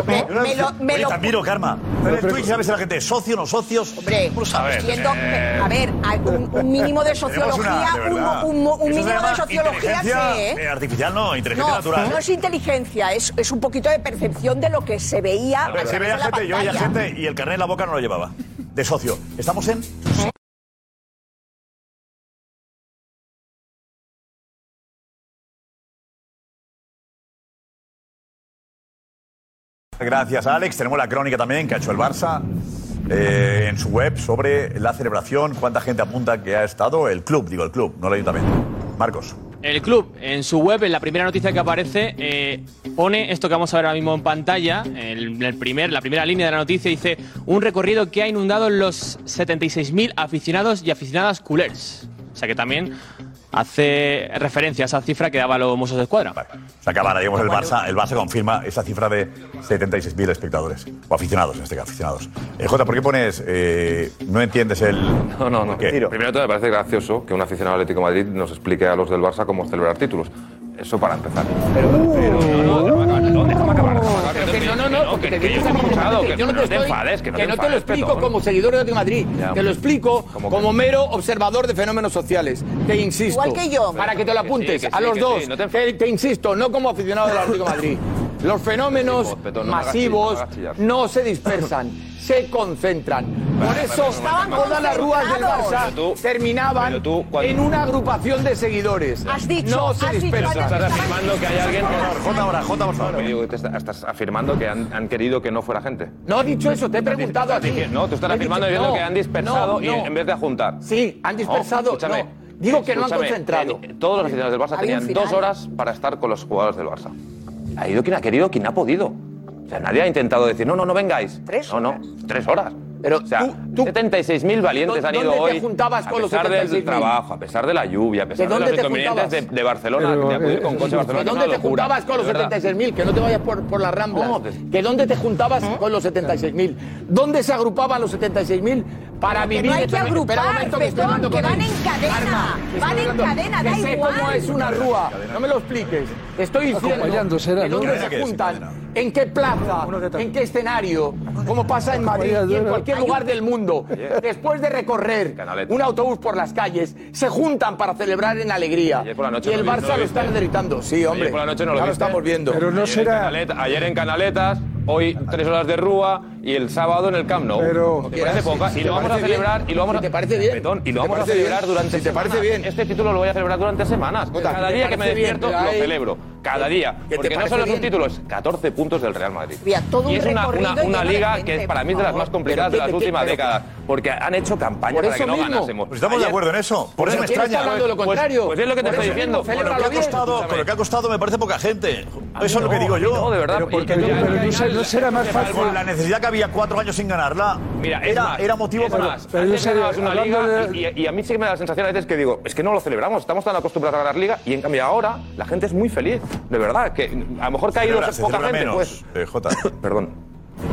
Me- me lo- me Oye, lo- te admiro, Karma. En el Twitch sabes si la gente socio o no socios. Hombre, a ver, hay un, un mínimo de una, sociología, de un, mínimo de sociología sé, ¿eh? eh, artificial, no, inteligencia No, natural. no es inteligencia, es, es un poquito de percepción de lo que se veía. Se gente, yo veía gente y el carnet en la boca no lo llevaba. De socio. Estamos en. Gracias, Alex. Tenemos la crónica también que ha hecho el Barça eh, en su web sobre la celebración. ¿Cuánta gente apunta que ha estado? El club, digo el club, no el ayuntamiento. Marcos. El club, en su web, en la primera noticia que aparece, eh, pone esto que vamos a ver ahora mismo en pantalla. En el primer, la primera línea de la noticia dice: Un recorrido que ha inundado los 76.000 aficionados y aficionadas culers. O sea que también hace referencia a esa cifra que daba los Mossos de Escuadra. Se acaba, digamos, el Barça, el Barça confirma esa cifra de 76.000 espectadores. O aficionados, en este caso, aficionados. Eh, Jota, ¿por qué pones. eh, no entiendes el. No, no, no. ¿Qué? Primero todo me parece gracioso que un aficionado Atlético de Madrid nos explique a los del Barça cómo celebrar títulos. Eso para empezar. Pero, no, no, no, déjame acabar, déjame acabar, que Pero que no, te que digo yo estoy escuchado, que yo no te, te estoy- enfades, que no te te lo explico Petón. como seguidor de Madrid, Ya, te lo explico ¿Cómo como mero observador de fenómenos sociales. Te insisto. Igual que yo. Para que te lo Que sí, apuntes que sí, a los dos. sí, no te te, te insisto, no como aficionado del Atlético de Madrid. Los fenómenos hagas masivos no se dispersan, se concentran. Por eso Estaban todas las rúas del. Barça terminaban en una agrupación de seguidores. Has dicho, no se dispersan. Estás afirmando que hay alguien. Jota ahora, Jota, por favor. Estás afirmando que han, querido que no fuera gente. No he dicho eso, te he preguntado a ti. No, tú estás afirmando diciendo que han dispersado y en vez de juntar. Sí, han dispersado. Digo que no han concentrado. eh, todos los aficionados del Barça tenían dos horas para estar con los jugadores del Barça. Ha ido quien ha querido, quien ha podido. O sea, nadie ha intentado decir, no, no, no vengáis. ¿Tres No, no, tres horas. Pero o sea, 76.000 valientes han ido hoy. juntabas con los A pesar del trabajo, a pesar de la lluvia, a pesar de, los inconvenientes de, eh, de Barcelona, de acudir con coche Barcelona. ¿Que dónde te juntabas con los 76.000? Que no te vayas por, las ramblas. ¿Que dónde te juntabas ¿Eh? con los 76.000? ¿Dónde se agrupaban los 76.000 para Pero vivir. No hay que agrupar, momento, que, perdón, que, van en cadena. Arma, van en cadena, da sé igual. cómo es una rúa. No me lo expliques. Estoy diciendo será, en dónde se juntan, en qué plaza, en qué escenario, como pasa en Madrid y en cualquier lugar del mundo. Después de recorrer un autobús por las calles, se juntan para celebrar en alegría. Y el Barça lo está derritando. Sí, hombre. Ya lo estamos viendo. Pero no será... Ayer en Canaletas... Hoy tres horas de Rúa y el sábado en el Camp Nou. Pero, ¿Te parece poca? Si, y, si lo celebrar, y lo vamos a celebrar y lo vamos a, y lo vamos a celebrar durante si te parece bien. Este título lo voy a celebrar durante semanas. Cada día que me despierto bien, lo hay... celebro cada día. Porque no son los subtítulos, 14 puntos del Real Madrid. Y es una, una, liga que es para mí es de las más complicadas de las últimas décadas, porque han hecho campaña para que no mismo. ganásemos. Pues estamos de acuerdo en eso. Por eso me extraña. Lo pues, contrario. Pues, es lo que te estoy diciendo. Con lo, que ha costado, con lo que ha costado me parece poca gente. Eso es lo que digo yo. No, de verdad. Pero no será más fácil. La necesidad que había cuatro años sin ganarla Mira, era motivo para... una liga y a mí sí que me da la sensación a veces que digo, es que no lo celebramos, estamos tan acostumbrados a ganar liga y en cambio ahora la gente es muy feliz. De verdad, que a lo mejor se caído poca gente. Menos, pues. Eh, Jota. Perdón.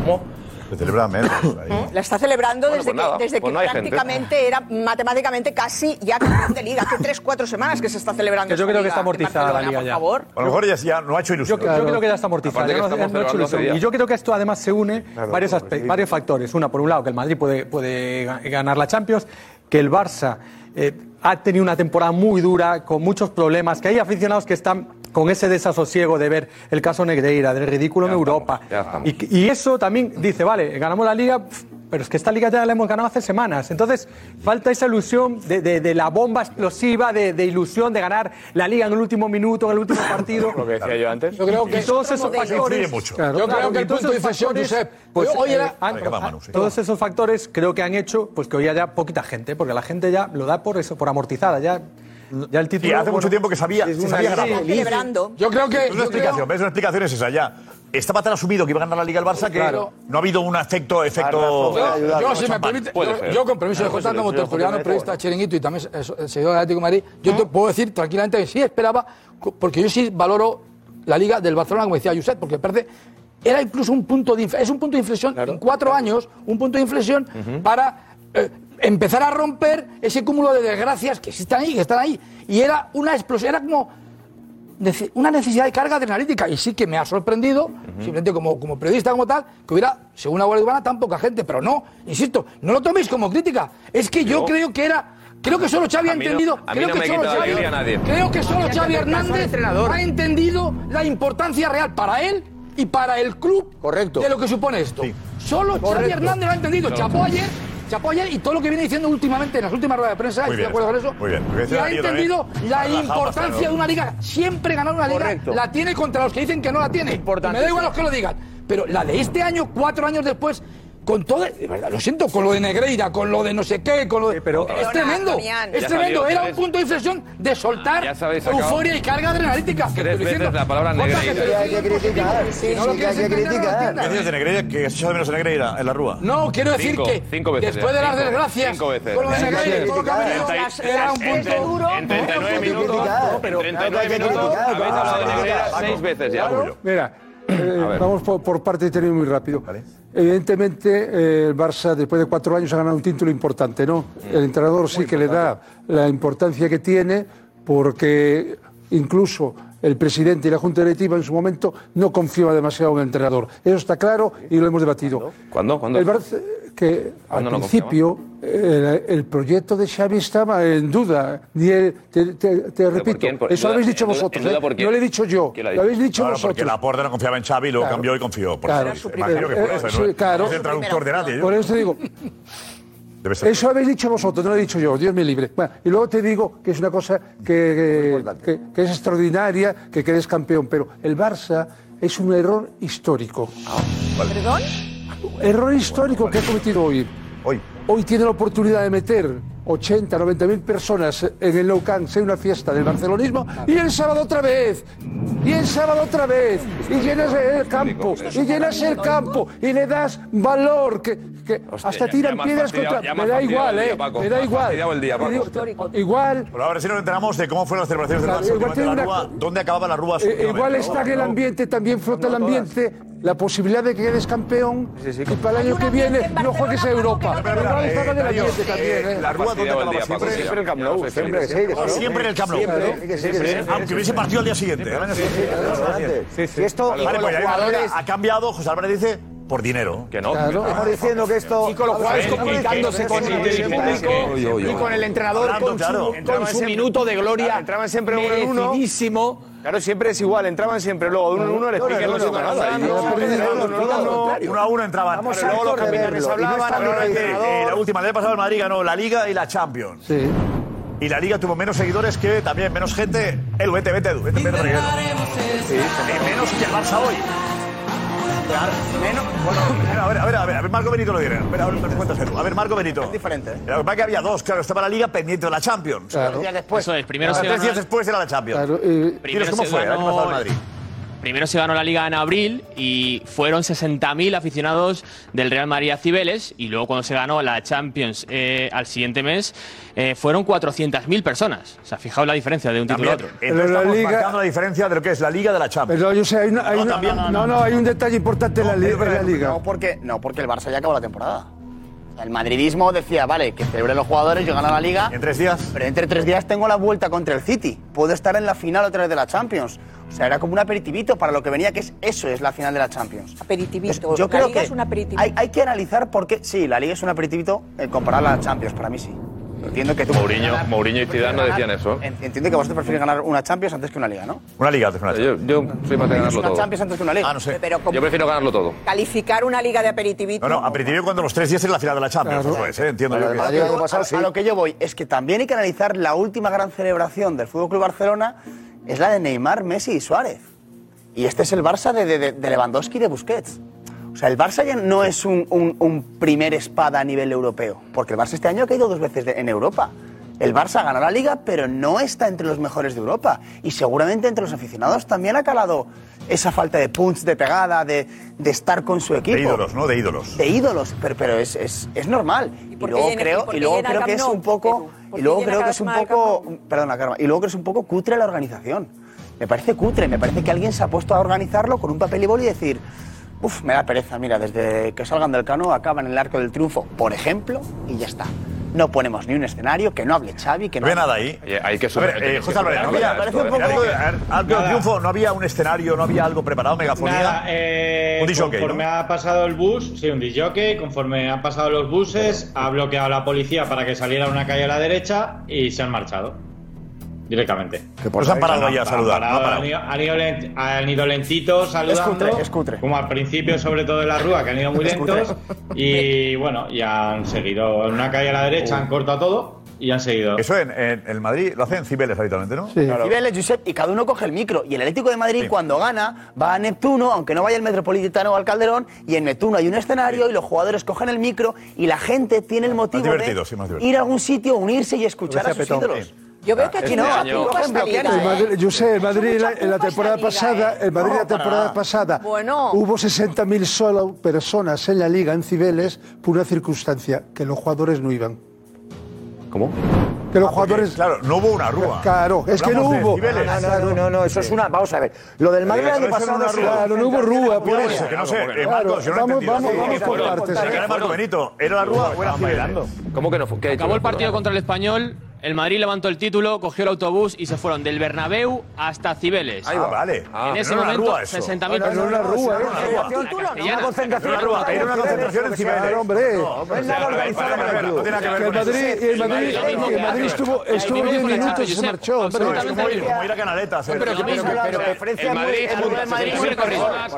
¿Cómo? Se celebra menos. Ahí. ¿Eh? La está celebrando desde pues que, pues prácticamente era matemáticamente casi ya de liga. Hace tres, cuatro semanas que se está celebrando. Yo creo que está amortizada la liga A lo mejor ya, ya, no ha hecho ilusión. Yo, creo que ya está amortizada. Ya no, ha hecho ilusión. Y yo creo que esto además se une claro, varios, aspectos, varios factores. Una, por un lado, que el Madrid puede, puede ganar la Champions, que el Barça eh, ha tenido una temporada muy dura, con muchos problemas, que hay aficionados que están con ese desasosiego de ver el caso Negreira, del ridículo en Europa. Y, y, eso también dice, vale, ganamos la liga, pero es que esta liga ya la hemos ganado hace semanas. Entonces, falta esa ilusión de, de, de la bomba explosiva, de, de, ilusión de ganar la liga en el último minuto, en el último partido. Lo que decía yo antes. Yo creo que y todos esos factores. Mucho. Claro, yo creo claro, que el punto de inflexión, Josep. Pues, eh, han, Manu, sí. Todos esos factores creo que han hecho pues que hoy haya poquita gente, porque la gente ya lo da por eso, por amortizada. Ya ya hace mucho tiempo que sabía, es se sabía ganar. Celebrando. Yo creo que. Es una explicación, ¿ves? Una explicación es esa ya. Estaba tan asumido que iba a ganar la Liga el Barça que no ha habido un efecto. efecto yo, yo, si me permite, yo, con permiso de Jota, como tertuliano, periodista, chiringuito y también seguidor de Atlético de Madrid, yo te puedo decir tranquilamente que sí esperaba, porque yo sí valoro la Liga del Barcelona, como decía Josep, porque parece era incluso un punto de es un punto de inflexión en cuatro años un punto de inflexión para eh, empezar a romper ese cúmulo de desgracias que están ahí, que están ahí. Y era una explosión, era como una necesidad de carga adrenalítica. Y sí que me ha sorprendido, simplemente como, como periodista, como tal, que hubiera, según la Guardia Urbana, tan poca gente. Pero no, insisto, no lo toméis como crítica. Es que yo, creo que era. Creo que solo Xavi ha entendido. creo, que solo Xavi, creo que solo Xavi Hernández ha entendido la importancia real para él y para el club Correcto. de lo que supone esto. Solo Correcto. Xavi Hernández lo ha entendido. Chapó ayer se apoya y todo lo que viene diciendo últimamente en las últimas ruedas de prensa, estoy de acuerdo con eso, muy bien. y ha entendido la importancia de una liga. Siempre ganar una liga la tiene contra los que dicen que no la tiene. Me da igual los que lo digan. Pero la de este año, cuatro años después, con todo, de verdad, lo siento, con lo de Negreira, con lo de no sé qué, con lo de... pero, es tremendo, es tremendo, era un punto de inflexión de soltar euforia y carga adrenalítica. Tres veces la palabra Negreira. Hay que criticar, sí, no lo hay que criticar. ¿Qué dices de Negreira? Que se menos Negreira en la rúa. No, quiero decir que después de las desgracias, cinco veces. con lo de Negreira, todo lo que ha venido, era un punto... duro. En 39 minutos, en 39 minutos, habéis hablado de Negreira seis veces ya. Mira... Eh, vamos por, por parte de muy rápido. Evidentemente, eh, el Barça, después de cuatro años, ha ganado un título importante, ¿no? Mm. El entrenador sí que le da la importancia que tiene, porque incluso el presidente y la Junta Directiva en su momento no confiaba demasiado en el entrenador. Eso está claro y lo hemos debatido. ¿Cuándo? ¿Cuándo? que al principio eh, el, proyecto de Xavi estaba en duda. Te, repito, eso lo habéis dicho vosotros. Duda, eh. No lo he dicho yo, lo, habéis dicho claro, vosotros. Porque Laporta no confiaba en Xavi, lo cambió y confió. Por claro, eso, imagino eh, eh, claro, el traductor de nadie. Por eso te digo. Eso habéis dicho vosotros, no lo he dicho yo, Dios me libre. Y luego te digo que es una cosa que, que, es extraordinaria, que quedes campeón, pero el Barça es un error histórico. ¿Perdón? Error histórico que ha cometido hoy. Hoy. Hoy tiene la oportunidad de meter 80, 90 mil personas en el Nou Camp, sea una fiesta del barcelonismo, y el sábado otra vez, y el sábado otra vez, y llenas el campo, y llenas el campo, y le das valor, que, hasta tiran piedras contra... Eh, me da igual, ¿eh? Me da igual. Igual... Pero ahora sí nos enteramos de cómo fueron las celebraciones del Barça, dónde acababa la Rúa. Eh, igual oh, está en el ambiente, también flota el ambiente la posibilidad de que quedes campeón y para el año que viene no juegues a Europa. ¿eh? La Rúa, ¿dónde acababa siempre? Siempre el Camp Nou, siempre sí. En el Camp Nou. Sí, sí. Aunque hubiese partido al día siguiente. año siguiente. Si esto, Vale, pues jugadores... ha cambiado, José Álvarez dice, por dinero. Que no. Claro, estamos diciendo que esto... Y con los jugadores Estamos comunicándose con el es público y con el entrenador Hablando, con su, claro. con Entraban su siempre- minuto de gloria. Claro, entraban siempre uno en uno. Claro, siempre es igual, entraban siempre, luego de uno en uno, el No, no, speaker nada. uno, a uno entraban. Luego los capitanes hablaban. eh, la última, el año pasado el Madrid ganó la Liga y la Champions. Sí. Y la Liga tuvo menos seguidores que también menos gente. El vete, menos que el Barça hoy. Menos, bueno, a ver, a ver, a ver, a ver, Marco Benito lo diré. A ver, a ver. A Marco Benito. Es diferente. Lo que pasa es que había dos, claro, estaba la Liga pendiente de la Champions. Claro. días después. Eso es, primero se tres ganó, días después era la Champions. Claro, eh, primero Dinos cómo se fue el año pasado en Madrid. Primero se ganó la liga en abril y fueron 60.000 aficionados del Real Madrid a Cibeles y luego cuando se ganó la Champions eh, al siguiente mes eh, fueron 400.000 personas. O sea, fijaos la diferencia de un título a otro. Entonces la estamos Liga- marcando la diferencia de lo que es la Liga de la Champions. Pero yo sé, hay, una- hay No, una- también, no, no, no. no, hay un detalle importante en la, li- la liga. No porque, no, porque el Barça ya acabó la temporada. O sea, El madridismo decía, vale, que celebren los jugadores, yo gano la liga. ¿En tres días? Pero entre tres días tengo la vuelta contra el City. Puedo estar en la final otra vez de la Champions. O sea, era como un aperitivito para lo que venía, que es eso es la final de la Champions. Aperitivito. Yo La creo Liga que es un aperitivito. Hay, hay que analizar por qué. Sí, la liga es un aperitivito eh, comparada a la Champions, para mí sí. Entiendo que tú. Mourinho, ganar- Mourinho y Zidane no decían eso. En- Entiendo que vosotros preferís ganar una Champions antes que una liga, ¿no? Una Liga antes que una Yo, yo soy más de ganarlo una todo. Champions antes que una liga. Ah, no sé. Pero Yo prefiero ganarlo todo. calificar una liga de aperitivito. No, no, aperitivo cuando los tres días es la final de la Champions. Claro. Pues, eh, entiendo Pero yo que- A- sí. A lo que yo voy es que también hay que analizar la última gran celebración del Fútbol Club Barcelona, es la de Neymar, Messi y Suárez. Y este es el Barça de, de- de- de Lewandowski y de Busquets. O sea, el Barça ya no es un, un- un primer espada a nivel europeo, porque el Barça este año ha caído dos veces de- en Europa. El Barça ganó la liga, pero no está entre los mejores de Europa. Y seguramente entre los aficionados también ha calado esa falta de punch, de pegada, de, de estar con su equipo. De ídolos, ¿no? De ídolos. De ídolos, pero, pero es, es, es normal. Y, luego creo, y luego creo que es un poco. Y luego creo que es un poco. Perdona, Karma. Y luego creo que es un poco cutre la organización. Me parece cutre, me parece que alguien se ha puesto a organizarlo con un papel y boli y decir. Uf, me da pereza, mira, desde que salgan del cano acaban en el arco del triunfo, por ejemplo, y ya está. No ponemos ni un escenario, que no hable Xavi, que no... No había nada ahí. Oye, hay que A ver, eh, José Álvarez, no había, parece un poco- a Arco del. Triunfo, no había un escenario, no había algo preparado, megafonía. Nada, eh, Un disc jockey, conforme ¿no? ha pasado el bus, sí, un disc jockey, conforme han pasado los buses, ha bloqueado la policía para que saliera una calle a la derecha y se han marchado. Directamente. Pues han parado ahí a saludar. han Parado, parado. han, ido, han ido lent- han ido lentitos saludando. cutre, es cutre. Como al principio, sobre todo en la rúa, que han ido muy lentos. Y bueno, y han seguido en una calle a la derecha, han cortado todo y han seguido. Eso en, en el Madrid lo hacen Cibeles habitualmente, ¿no? Sí. Y Vélez, Josep, y cada uno coge el micro. Y el Atlético de Madrid, cuando gana, va a Neptuno, aunque no vaya al Metropolitano o al Calderón, y en Neptuno hay un escenario y los jugadores cogen el micro y la gente tiene el motivo divertido, de sí, más divertido. ir a algún sitio, unirse y escuchar a sus Petón. ídolos. Yo veo que aquí Aquí no, no, aquí ¿eh? Madrid- yo sé, el Madrid en la temporada pasada, ¿eh? el Madrid No, la temporada pasada, Bueno. hubo 60.000 solo personas en la liga en Cibeles por una circunstancia que los jugadores no iban. ¿Cómo? Que los Ah, porque, jugadores Claro, no hubo una rúa. Claro, es que no hubo. Cibeles. No, no, no, no, no, eso es una. Vamos a ver. Lo del Madrid el año Eso era pasado. Claro, no hubo rúa, por eso. que no sé, eh, Claro, Marcos, yo no he vamos, entendido. vamos, vamos por partes. Marco Benito, ¿era la rúa o era Cibeles? ¿Cómo que no fue? Acabó el partido contra el Español, el Madrid levantó el título, cogió el autobús y se fueron del Bernabéu hasta Cibeles. Ah, vale. En ese no era una momento, rúa eso. 60.000 No, no, personas. una rúa, ¿eh? Una concentración. Era una rúa, era una concentración en Cibeles. Hombre. No tiene que ver el. Madrid, estuvo, Lo estuvo mismo 10 con el minutos y se marchó. Como ir- a Canaletas. eh. Pero El Madrid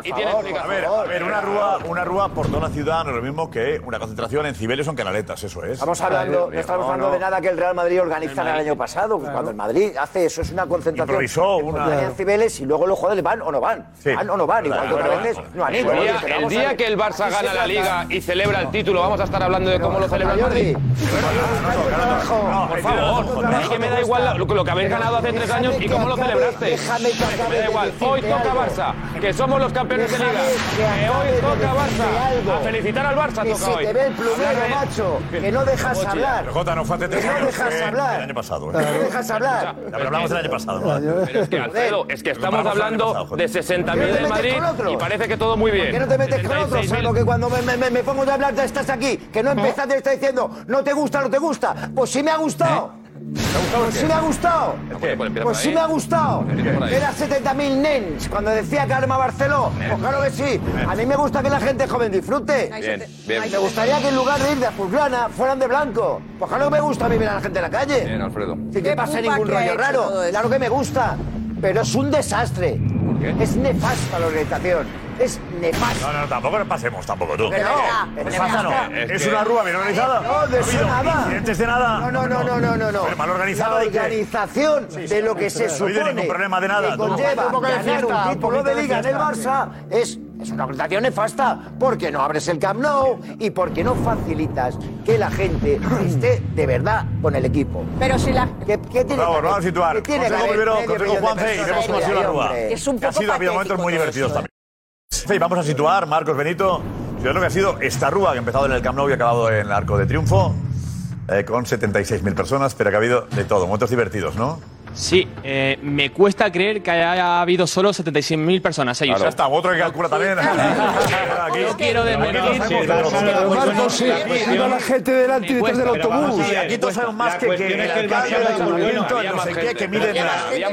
y tiene A ver, a ver, una rúa, una rúa por toda la ciudad no es lo mismo que una concentración en Cibeles o en Canaletas, eso es. Estamos hablando, no estamos hablando de nada que el Real Madrid organice. Organizan el año pasado. Cuando el Madrid hace eso, es una concentración. Improvisó una- Claro. Cibeles y luego los jugadores van o no van. Van o no van. Igual que otras veces no han ido. El día, el que el Barça gana la Liga y celebra el título, vamos a estar hablando de cómo lo celebra el Madrid. Por favor, es que me da igual lo, que habéis ganado hace tres años y cómo lo celebraste. Que Me da igual. Hoy toca. Barça, que somos los campeones de Liga. que Que acabe hoy toca Barça. A felicitar al Barça Que toca se hoy. te ve el plumero, Hablar macho. Que no dejas hablar. Jota, no fue hace tres Que no dejas fue hablar. El año pasado. ¿eh? No dejas hablar. Ya, pero hablamos del año pasado. ¿no? Pero es que, Alfredo, es que estamos hablando pasado, de 60.000 ¿Por qué no te del metes Madrid y parece que todo muy bien. ¿Por qué no te metes con otros? 76.000. Salvo que cuando me, me- me pongo a hablar ya estás aquí. Que no empezaste estás diciendo, no te gusta, no te gusta. Pues sí me ha gustado. Pues sí me ha gustado. Pues sí me ha gustado. Era 70.000 nens cuando decía que arma Barceló. Pues claro que sí. A mí me gusta que la gente joven disfrute. Bien, bien. Me gustaría que en lugar de ir de azulgrana fueran de blanco. Pues claro que me gusta a mí ver a la gente en la calle. Bien, Alfredo. Sin que pase ningún rollo raro. Claro que me gusta. Pero es un desastre. Es nefasta la organización. Es nefasta. No, no, tampoco nos pasemos, tampoco tú. Que no, Es es nefasta, no. Es que- una rúa bien organizada. No, de eso nada. incidentes de nada. No, no, no, no, no, no. no. Pero mal organizada La que- organización de lo que se No ha habido supone ningún problema de nada. que conlleva un poco de ganar fiesta, un un título de de liga en el. Barça es, es una organización nefasta porque no abres el Camp Nou y porque no facilitas que la gente esté de verdad con el equipo. Pero si la. ¿Qué, qué tiene Por favor, que vamos a situar. ¿Qué tiene Consejo primero, consejo Juanfe y vemos cómo ha sido la rúa. hombre? Es un Que ha poco sido, ha habido momentos muy divertidos ¿eh? también. Sí, vamos a situar, Marcos Benito, yo lo que ha sido esta rúa que ha empezado en el Camp Nou y ha acabado en el Arco de Triunfo, eh, con 76.000 personas, pero que ha habido de todo, momentos divertidos, ¿no? Sí, eh, me cuesta creer que haya habido solo 76.000 personas. Ahí, Ya está, otro que calcula también. Aquí. No quiero desmentir. Sí, Marcos, sí, la gente delante y detrás del autobús. ver, Aquí todos sabemos más que, que el Barça el es muy bueno, ayuntamiento, había no sé qué, que miden la... El-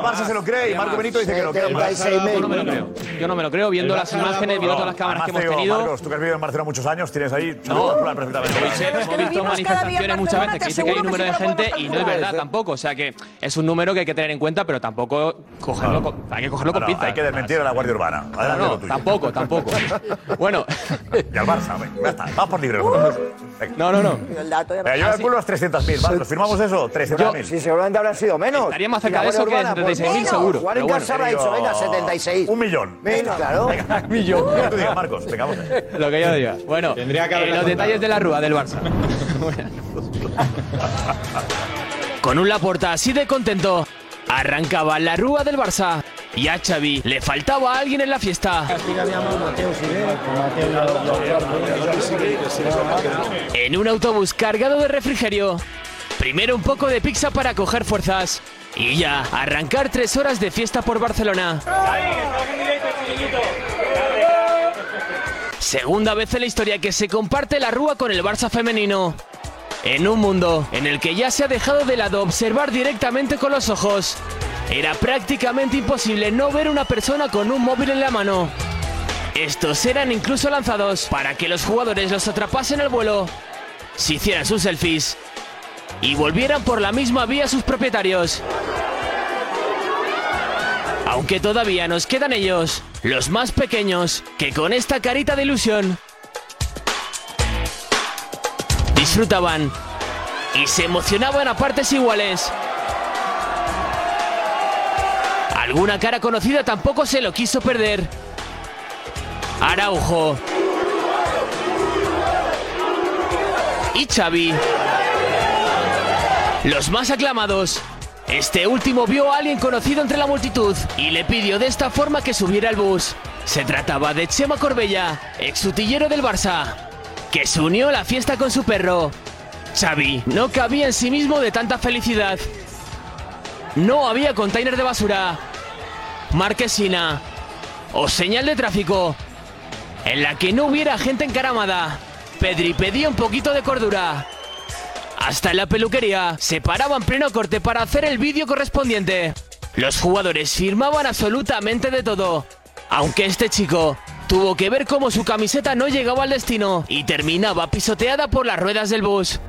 Barça se lo cree y Marco Benito dice que no cree. Yo no me lo creo. Yo no me lo creo. Viendo las imágenes, viendo todas las cámaras que hemos tenido. Marcos, tú que has vivido en Barcelona muchos años, tienes ahí... No. Hemos visto manifestaciones muchas veces que dice que hay número de sí gente y no es calcular. Verdad tampoco. O sea que es un número que hay que tener en cuenta, pero tampoco cogerlo con, hay que cogerlo con No, no, pinzas. hay que desmentir a la Guardia Urbana. No, Adelante no, lo tuyo. tampoco, tampoco. Bueno, Y al Barça, venga, ya está. Vamos por libre. No, no, no. El dato ya- Venga, yo calculo las 300.000. ¿vale? ¿Nos firmamos eso? 300.000. Sí, seguramente habrán sido menos. Estaría más cerca de eso que de Urbana, pues 76.000 bueno, seguro, Juan en casa ha dicho, venga, 76. Un millón. Venga, claro. Venga, millón. Lo que tú digas, Marcos. Venga, vamos. Lo que yo diga. Bueno, Tendría que eh, los detalles de la rúa del Barça. Con un Laporta así de contento, arrancaba la rúa del Barça. Y a Xavi le faltaba alguien en la fiesta. En un autobús cargado de refrigerio. Primero un poco de pizza para coger fuerzas. Y ya, arrancar tres horas de fiesta por Barcelona. Segunda vez en la historia que se comparte la rúa con el Barça femenino. En un mundo en el que ya se ha dejado de lado observar directamente con los ojos, era prácticamente imposible no ver una persona con un móvil en la mano. Estos eran incluso lanzados para que los jugadores los atrapasen al vuelo, se hicieran sus selfies y volvieran por la misma vía a sus propietarios. Aunque todavía nos quedan ellos, los más pequeños, que con esta carita de ilusión disfrutaban y se emocionaban a partes iguales. Alguna cara conocida tampoco se lo quiso perder. Araujo. Y Xavi. Los más aclamados. Este último vio a alguien conocido entre la multitud y le pidió de esta forma que subiera al bus. Se trataba de Chema Corbella, ex utillero del Barça, que se unió a la fiesta con su perro. Xavi no cabía en sí mismo de tanta felicidad. No había container de basura, marquesina o señal de tráfico en la que no hubiera gente encaramada. Pedri pedía un poquito de cordura. Hasta en la peluquería se paraba en pleno corte para hacer el vídeo correspondiente. Los jugadores firmaban absolutamente de todo. Aunque este chico tuvo que ver cómo su camiseta no llegaba al destino y terminaba pisoteada por las ruedas del bus.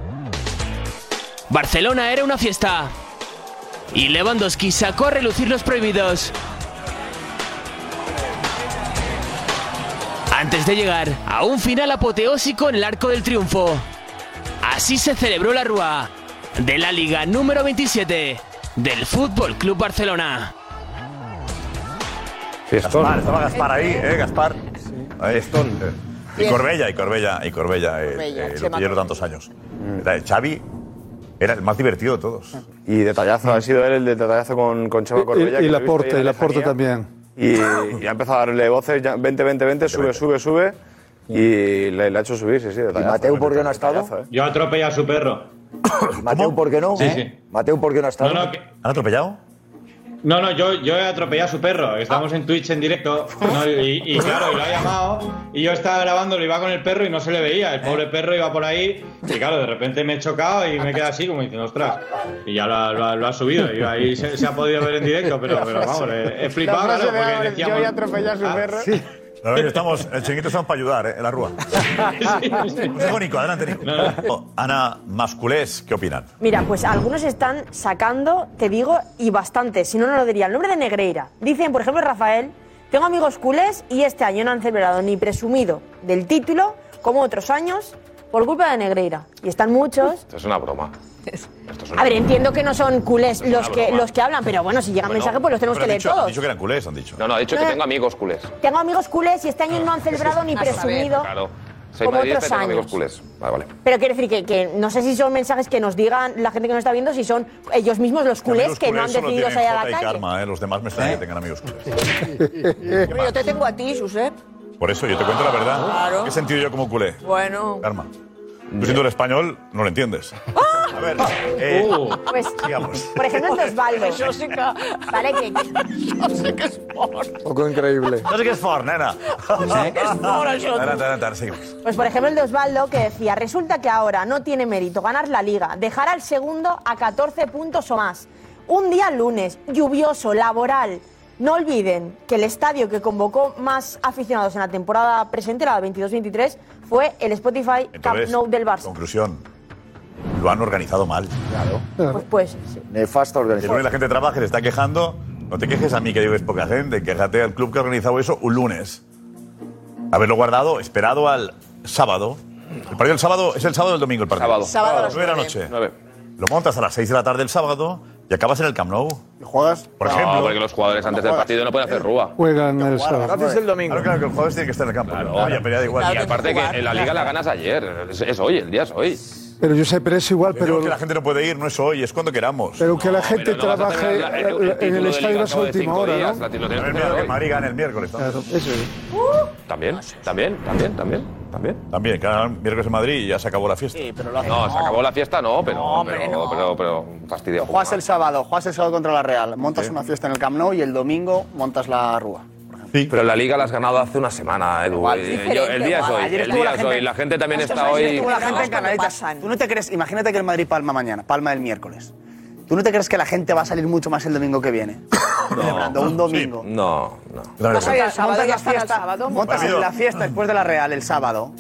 Barcelona era una fiesta. Y Lewandowski sacó a relucir los prohibidos. Antes de llegar a un final apoteósico en el arco del triunfo. Así se celebró la Rúa de la Liga número 27 del Fútbol Club Barcelona. Gaspar, estaba Gaspar ahí, ¿eh? Gaspar. Ahí. Eh, Y Corbella, y Corbella, y Corbella, eh, Corbella, eh, Chema llevo tantos años. Era- Xavi era el más divertido de todos. Y detallazo, ha sido él el detallazo con, con Chema Corbella. Y, y lo he la visto porta, ahí en y la la porta lejanía. también. Y, y ha empezado a darle voces, ya, 20, 20, 20, sube, sube, sube. Y le, le ha hecho subir, sí, sí. ¿Y Mateu por qué no ha estado? Yo atropellé a su perro. Mateu, ¿por qué no? Sí, sí. Mateu, ¿por qué no ha estado? No, no, que- ¿Han atropellado? No, no, yo, yo he atropellado a su perro. Estamos en Twitch en directo. ¿no? Y, y claro, y lo ha llamado. Y yo estaba grabando, lo iba con el perro y no se le veía. El pobre perro iba por ahí. Y claro, de repente me he chocado y me queda así, como diciendo, ostras. Y ya lo ha, lo ha- lo ha subido. Y ahí se, se ha podido ver en directo, pero, pero vamos, he, he flipado, claro, porque decíamos. Yo ya atropellé a su Ah, perro. No, no, estamos, el chiringuito estamos para ayudar, ¿eh? En la rúa. Consejo, Nico, adelante, Nico. Ana Masculés, ¿qué opinan? Mira, pues algunos están sacando, te digo, y bastante, si no, no lo diría, el nombre de Negreira. Dicen, por ejemplo, Rafael, tengo amigos culés y este año no han celebrado ni presumido del título, como otros años, por culpa de Negreira. Y están muchos. Esto es una broma. A ver, entiendo que no son culés los que, los que hablan, pero bueno, si llega un mensaje, pues los tenemos que leer dicho, Han todos. dicho que eran culés, han dicho. No, no, ha dicho que Eh. tengo amigos culés. Tengo amigos culés y este año no han celebrado ni presumido. Claro. Soy Como otros tengo amigos años. culés. Vale, vale. Pero quiero decir que, que no sé si son mensajes que nos digan la gente que nos está viendo, si son ellos mismos los culés que no han decidido salir a la calle. Karma, ¿eh? Los demás me extraña que tengan amigos culés. Pero yo te tengo a ti, Josep. Por eso yo te cuento la verdad. Claro. ¿Qué he sentido yo como culé? Bueno. Karma. Tú siendo el español, no lo entiendes. A ver, eh, Pues, sigamos. por ejemplo, el de Osvaldo. Josica. Vale, que, Josica es por. Poco increíble. No sé qué es for, nena. sé qué es for, això. Adelante, adelante, ahora seguimos. Pues por ejemplo el de Osvaldo que decía, resulta que ahora no tiene mérito ganar la liga, dejar al segundo a 14 puntos o más. Un día lunes, lluvioso, laboral. No olviden que el estadio que convocó más aficionados en la temporada presente, la 22-23, fue el Spotify Camp Entonces, Nou del Barça. conclusión. Lo han organizado mal. Claro. Pues, pues sí. Nefasta organización. lunes la gente trabaja y le está quejando. No te quejes a mí que digo que es poca gente. Quéjate al club que ha organizado eso un lunes. Haberlo guardado, esperado al sábado. El partido del sábado es el sábado o el domingo el partido. Sábado. Sábado a las Nueve de la noche. Lo montas a las 6 de la tarde el sábado y acabas en el Camp Nou. ¿Juegas? Por No, ejemplo. porque los jugadores antes del partido no pueden hacer rúa. Juegan el sábado. Haces el domingo. Claro, claro, que el jueves tiene que estar en el campo. Claro. Oye, pero ya da igual. Y aparte que en la liga la ganas ayer. Es, es hoy, el día es hoy. Pero yo sé, pero es igual, Pero pero, que la gente no puede ir, no es hoy, es cuando queramos. pero que la No, gente no trabaje tener la- el- el en el estadio a su última hora, días, ¿no? la- que. Madrid gana el miércoles. ¿no? Claro, eso es. También, también, también, también, también. También, el miércoles en Madrid y ya se acabó la fiesta. Sí, pero lo hace. No, se acabó la fiesta, no, pero, No, hombre, pero, no. pero, pero, fastidio. Juegas el sábado, juegas el sábado contra la Real, montas una fiesta en el Camp Nou y el domingo montas la Rúa. Pero la liga la has ganado hace una semana, Edu. Igual, Eh, yo- el día es hoy, Ayer el estuvo día la es gente- hoy. La gente también Esto está es, ayer hoy. estuvo la gente en Canaritas. Tú no te crees, imagínate que el Madrid palma mañana, palma el miércoles. ¿Tú no te crees que la gente va a salir mucho más el domingo que viene? Celebrando un domingo. No, no. Montas Oye, el sábado montas ya la están fiesta, sábado. montas Rápido. la fiesta después de la Real el sábado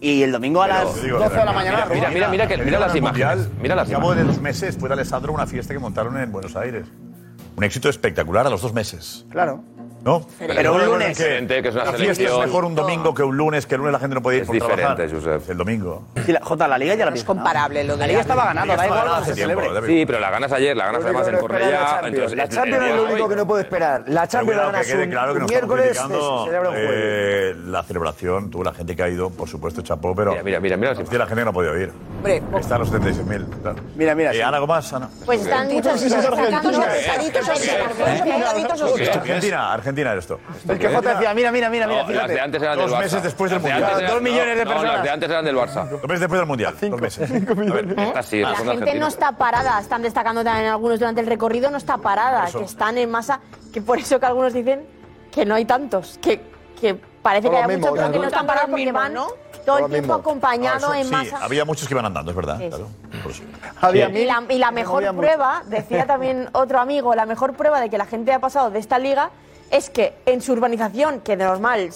y el domingo a las Te digo, 12 de la mañana. Mira, mira, mira, que- mira las imágenes. Mundial, Mira las de imágenes. dos meses fue de Alessandro una fiesta que montaron en Buenos Aires. Un éxito espectacular a los dos meses. Claro. ¿No? Pero un lunes. diferente, que es una La fiesta es mejor un domingo que un lunes, que el lunes la gente no puede ir Es por trabajar. diferente, Josep. El domingo. Sí, la- Jota, la Liga ya la Es habéis ganado. comparable lo de La Liga estaba Liga da estaba igual que se celebre. Sí, pero la ganas ayer, la ganas además en no es la. Champions. Entonces, La el- el Champions es lo único hoy- que no puede esperar. La Champions la ganas un, claro que un no estamos miércoles, se celebra un jueves. eh, la celebración, tú, la gente que ha ido, por supuesto, chapó, pero Mira, mira, mira, la gente no ha podido ir. Están los 76.000. Claro. Mira, mira. Sí. Ana, ¿cómo vas, Ana? Pues están muchos así. Argentina, Argentina eres tú. Es que Jota decía, mira, mira, mira, las de antes eran del Dos Barça. meses después del Mundial. Dos millones de personas. las de antes eran del Barça. Dos meses después del Mundial. Dos meses. Sí, La gente no está parada, están destacando también algunos durante el recorrido, no está parada, Eso. que están en masa, que por eso que algunos dicen que no hay tantos, que, que parece que hay muchos pero que ¿no? están parados porque van ¿no? todo el tiempo acompañado Ah, eso, en sí, masa. había muchos que iban andando, es verdad. Sí. Claro. Había Y la, y la mejor prueba, decía también otro amigo, la mejor prueba de que la gente ha pasado de esta liga es que en su urbanización, que de normal,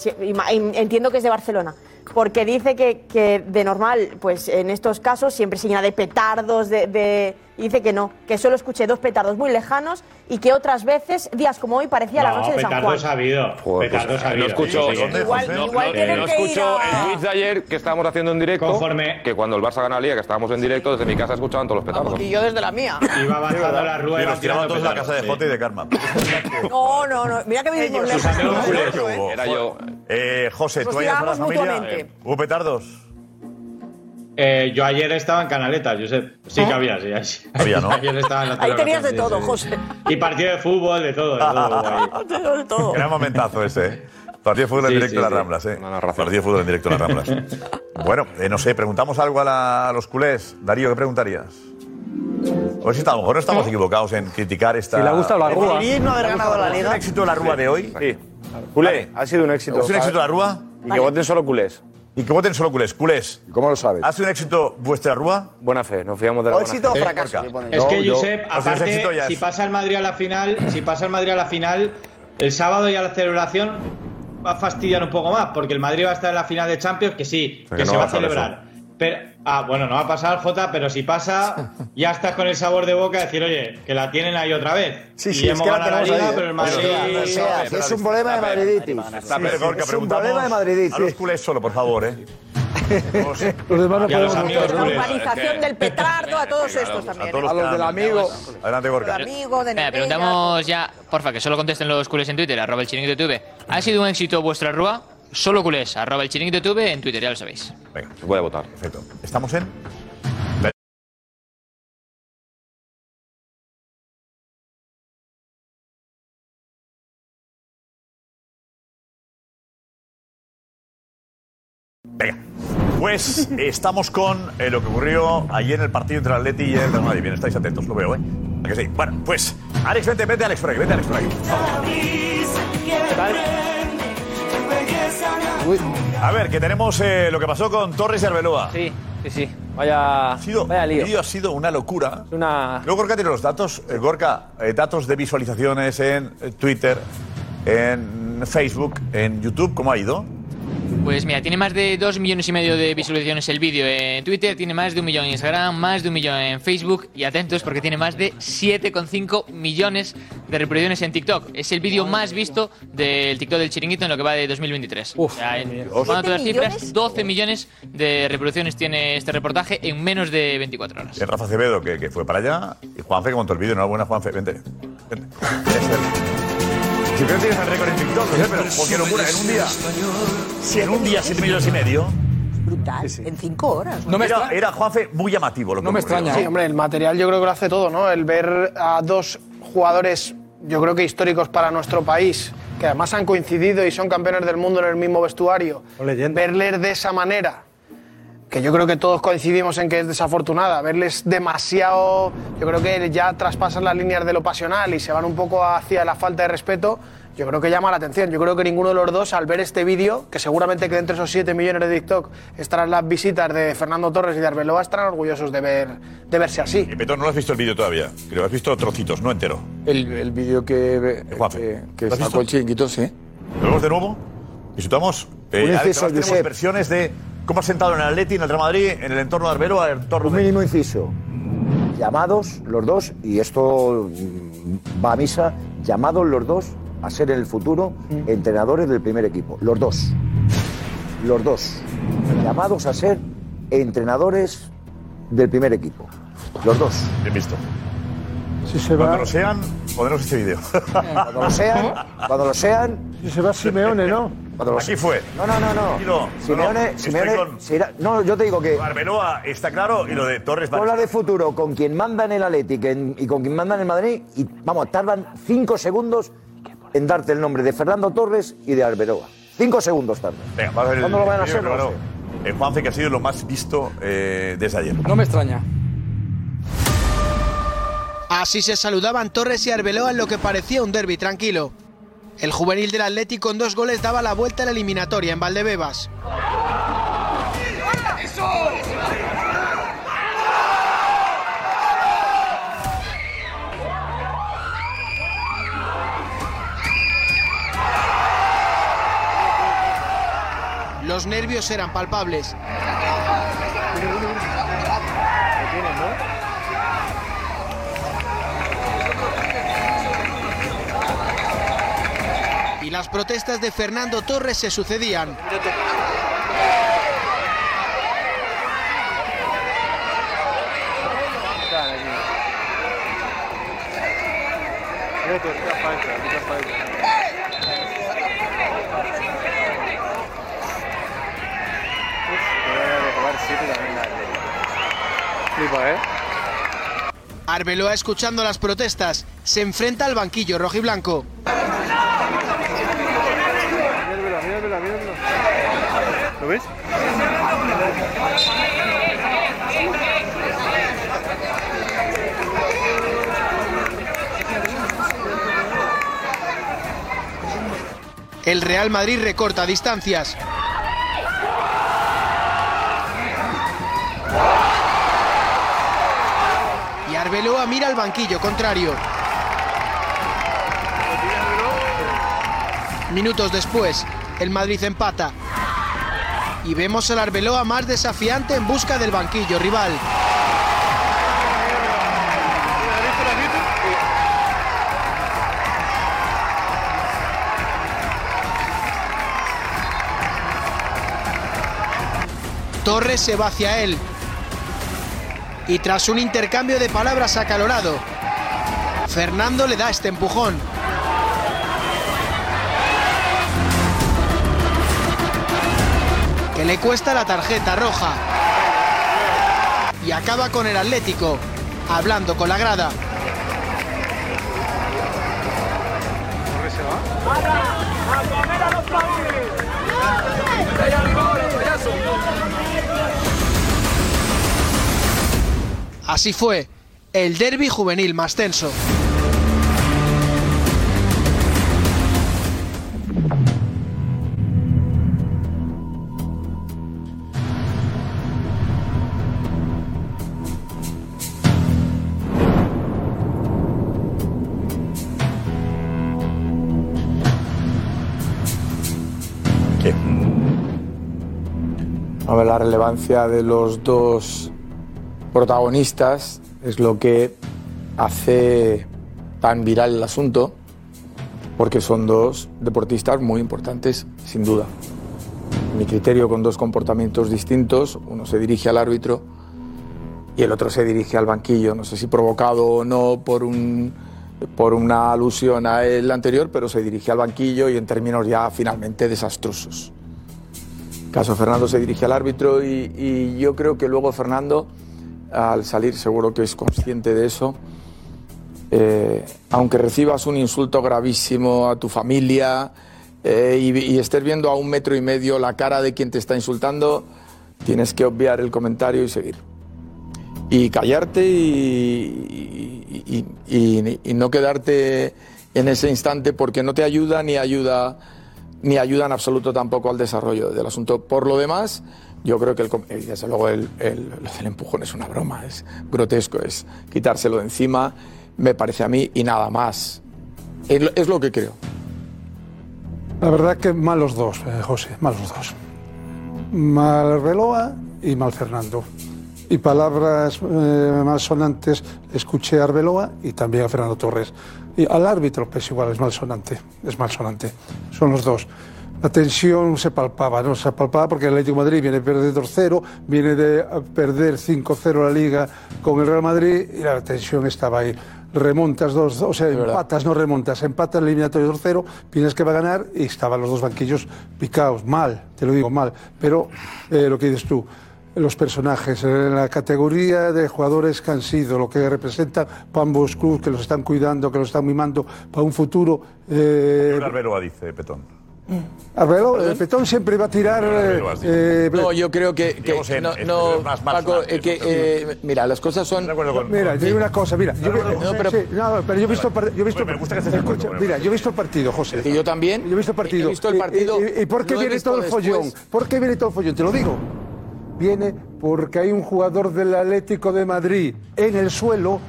entiendo que es de Barcelona, porque dice que, que de normal, pues en estos casos siempre se llena de petardos, de, de- y dice que no, que solo escuché dos petardos muy lejanos y que otras veces, días como hoy, parecía la noche de San Juan. petardos ha habido. Petardos ha No habido. escucho, Sí, sí, sí. igual, no, no, no escucho el tweet de ayer que estábamos haciendo en directo. Que cuando el Barça gana la liga, que estábamos en directo, desde mi casa escuchaban todos los petardos. Y yo desde la mía. Iba bajando la rueda Y tiraban tirando todos la casa de Jota y de Karma. No, no, no. Mira que vivimos lejos. Era yo. Eh, José, Nos ¿tú hayas a la familia? ¿Hubo petardos? Eh, yo ayer estaba en Canaleta, Josep. Sí que había, sí. sí. Había, ¿no? Ayer estaba en la Ahí tenías de todo, sí, José. sí. Y partido de fútbol, de todo, de todo. De todo. Gran momentazo ese, ¿eh? Partido de fútbol en Sí, directo sí, en las sí. Ramblas, ¿eh? Partido de fútbol en directo las Ramblas. bueno, eh, no sé, preguntamos algo a, la- a los culés. Darío, ¿qué preguntarías? O si está- a lo mejor no estamos equivocados en criticar esta. Si le ha gustado la ¿El Rúa. Madrid no haber ganado la Liga? ¿Es un éxito de la Rúa de hoy? Sí. Culé, ha sido un éxito. ¿Es un éxito de la Rúa? Y que voten solo culés. Y que voten solo culés. Culés. ¿Cómo lo sabes? ¿Ha sido un éxito vuestra Rúa? Buena fe, nos fiamos de la ¿O buena éxito o fracaso? Eh, Es que, yo- Josep, o sea, ese éxito aparte, ya si es- pasa el Madrid a la final, si pasa el Madrid a la final, el sábado ya la celebración va a fastidiar un poco más, porque el Madrid va a estar en la final de Champions, que sí, que que se no va va a celebrar. Pero, ah, bueno, no va a pasar, Jota, pero si pasa, ya estás con el sabor de boca de decir, oye, que la tienen ahí otra vez. Sí, y sí, es hemos que la ganado la tenemos liga, ahí, ¿eh? pero el sea, Madrid. no sea, que es un problema de madriditis. Está Sí, sí, Gorka, es un problema de madriditis. A los culés solo, por favor, ¿eh? Los demás no Y a los podemos amigos La urbanización del petardo, a todos estos también. todos ¿eh? los del amigo. Adelante, Gorka. Amigo, de preguntamos ya, porfa, que solo contesten los culés en Twitter, arroba el chiringuito TV. ¿Ha sido un éxito vuestra rúa? Solo culés, arroba el chiringuito TV en Twitter, ya lo sabéis. Venga, se puede votar. Perfecto. ¿Estamos en? Venga. Pues estamos con eh, lo que ocurrió ayer en el partido entre el Atleti y el Real Madrid. Bien, estáis atentos, lo veo, ¿eh? ¿A que sí? Bueno, pues, Alex, vete, vete, Alex, por aquí, vete, Alex, por A ver, que tenemos eh, lo que pasó con Torres y Arbeloa. Sí, sí, sí. Vaya, ha sido, vaya lío. El vídeo ha sido una locura. Una... Luego Gorka tiene los datos. eh, Gorka, eh, datos de visualizaciones en eh, Twitter, en Facebook, en YouTube. ¿Cómo ha ido? Pues mira, tiene más de 2 millones y medio de visualizaciones el vídeo en Twitter, tiene más de un millón en Instagram, más de un millón en Facebook y atentos porque tiene más de 7,5 millones de reproducciones en TikTok. Es el vídeo más visto del TikTok del Chiringuito en lo que va de 2023. o sea, en, todas las ¿Siete cifras, 12 millones de reproducciones tiene este reportaje en menos de 24 horas. El Rafa Acevedo, que, que fue para allá, y Juanfe, que montó el vídeo. Enhorabuena, Juanfe. Vente. Vente. Si creo que tienes el récord en TikTok, no sé, pero porque locura, en un día. En un día, 7 millones y medio. Brutal. En cinco horas. era, era, Juanfe, muy llamativo lo que ocurrió. Sí, hombre, el material yo creo que lo hace todo, ¿no? El ver a dos jugadores, yo creo que históricos para nuestro país, que además han coincidido y son campeones del mundo en el mismo vestuario, verles de esa manera, que yo creo que todos coincidimos en que es desafortunada, verles demasiado, yo creo que ya traspasan las líneas de lo pasional y se van un poco hacia la falta de respeto, yo creo que llama la atención. Yo creo que ninguno de los dos, al ver este vídeo, que seguramente que entre esos 7 millones de TikTok estarán las visitas de Fernando Torres y de Arbeloa, estarán orgullosos de, ver, de verse así. Y Petón, no lo has visto el vídeo todavía. Creo que has visto trocitos, no entero. El, el vídeo que, que, que ¿Lo has sacó visto? el chiringuito, sí. ¿Lo vemos de nuevo? ¿Disfrutamos? Eh, versiones de cómo ha sentado en el Atleti, en el Real Madrid, en el entorno de Arbeloa, en el entorno Un de... mínimo inciso. Llamados los dos, y esto mm, va a misa, llamados los dos a ser en el futuro entrenadores del primer equipo. Los dos. Los dos. Llamados a ser entrenadores del primer equipo. Los dos. Bien visto. Si se Cuando lo sean, ponemos este vídeo. Cuando lo sean, cuando lo sean. si se va Simeone, ¿no? Cuando lo Aquí fue. No, no, no, no. Simeone, No, Simeone con- se irá- No, yo te digo que. Arbeloa está claro y lo de Torres hablas de futuro con quien manda en el Atlético en- y con quien manda en el Madrid y vamos, tardan cinco segundos en darte el nombre de Fernando Torres y de Arbeloa. Cinco segundos tardan. Venga, vamos a ver el ¿Cuándo lo van a hacer? No eh, Juanfe, que ha sido lo más visto eh, desde ayer. No me extraña. Así se saludaban Torres y Arbeloa en lo que parecía un derby tranquilo. El juvenil del Atlético con dos goles daba la vuelta a la eliminatoria en Valdebebas. Los nervios eran palpables. Y las protestas de Fernando Torres se sucedían. Arbeloa escuchando las protestas, se enfrenta al banquillo rojiblanco. ¿Lo El Real Madrid recorta distancias. Y Arbeloa mira al banquillo contrario. Minutos después, el Madrid empata. Y vemos al Arbeloa más desafiante en busca del banquillo rival. Torres se va hacia él. Y tras un intercambio de palabras acalorado, Fernando le da este empujón. Le cuesta la tarjeta roja. Y acaba con el Atlético, hablando con la grada. Así fue, el derby juvenil más tenso. Relevancia de los dos protagonistas es lo que hace tan viral el asunto, porque son dos deportistas muy importantes, sin duda. Mi criterio con dos comportamientos distintos, uno se dirige al árbitro y el otro se dirige al banquillo, no sé si provocado o no por, un, por una alusión a el anterior, pero se dirige al banquillo y en términos ya finalmente desastrosos. Caso Fernando se dirige al árbitro y, yo creo que luego Fernando al salir seguro que es consciente de eso. Eh, aunque recibas un insulto gravísimo a tu familia eh, y, estés viendo a un metro y medio la cara de quien te está insultando, tienes que obviar el comentario y seguir. Y callarte y no quedarte en ese instante porque no te ayuda ni ayuda ni ayuda en absoluto tampoco al desarrollo del asunto. Por lo demás, yo creo que el, desde luego el, el- empujón es una broma, es grotesco, es quitárselo de encima, me parece a mí, y nada más. Es lo, es que creo. La verdad que mal los dos, eh, José, mal los dos. Mal Reloa y mal Fernando. Y palabras eh, más sonantes escuché a Arbeloa y también a Fernando Torres. Y al árbitro, pues igual, es mal sonante, es mal sonante. Son los dos. La tensión se palpaba, ¿no? Se palpaba porque el Atlético de Madrid viene a perder 2-0, viene de perder 5-0 la Liga con el Real Madrid y la tensión estaba ahí. Remontas dos, o sea, empatas, no remontas, empatas el eliminatorio 2-0, piensas que va a ganar y estaban los dos banquillos picados, mal, te lo digo mal. Pero eh, lo que dices tú, los personajes, en la categoría de jugadores que han sido, lo que representan para ambos clubes, que los están cuidando, que los están mimando para un futuro. Eh, Arbeloa dice Petón. Arbelo, el Petón siempre va a tirar. eh, eh, No, yo creo que, que en- no, en- no, más- más Paco, eh, que, eh, mira, las cosas son. Mira, yo digo una cosa, mira. Yo, No, pero- sí, no, pero yo he visto, yo he visto, Me gusta que estés acuerdo escucha, con él. mira, yo he visto el partido, José. Y yo también. Yo he visto el partido. He visto el partido, ¿Y, y- y por qué viene todo el follón? ¿Por qué viene todo el follón? Te lo digo. Viene porque hay un jugador del Atlético de Madrid en el suelo.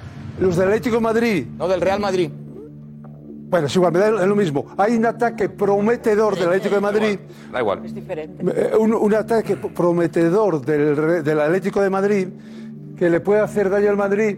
Los del Atlético de Madrid. No, del Real Madrid. Bueno, es igual, me da lo mismo. Hay un ataque prometedor del Atlético de Madrid. Da igual. Es diferente. Eh, un, un ataque prometedor del, del Atlético de Madrid que le puede hacer daño al Madrid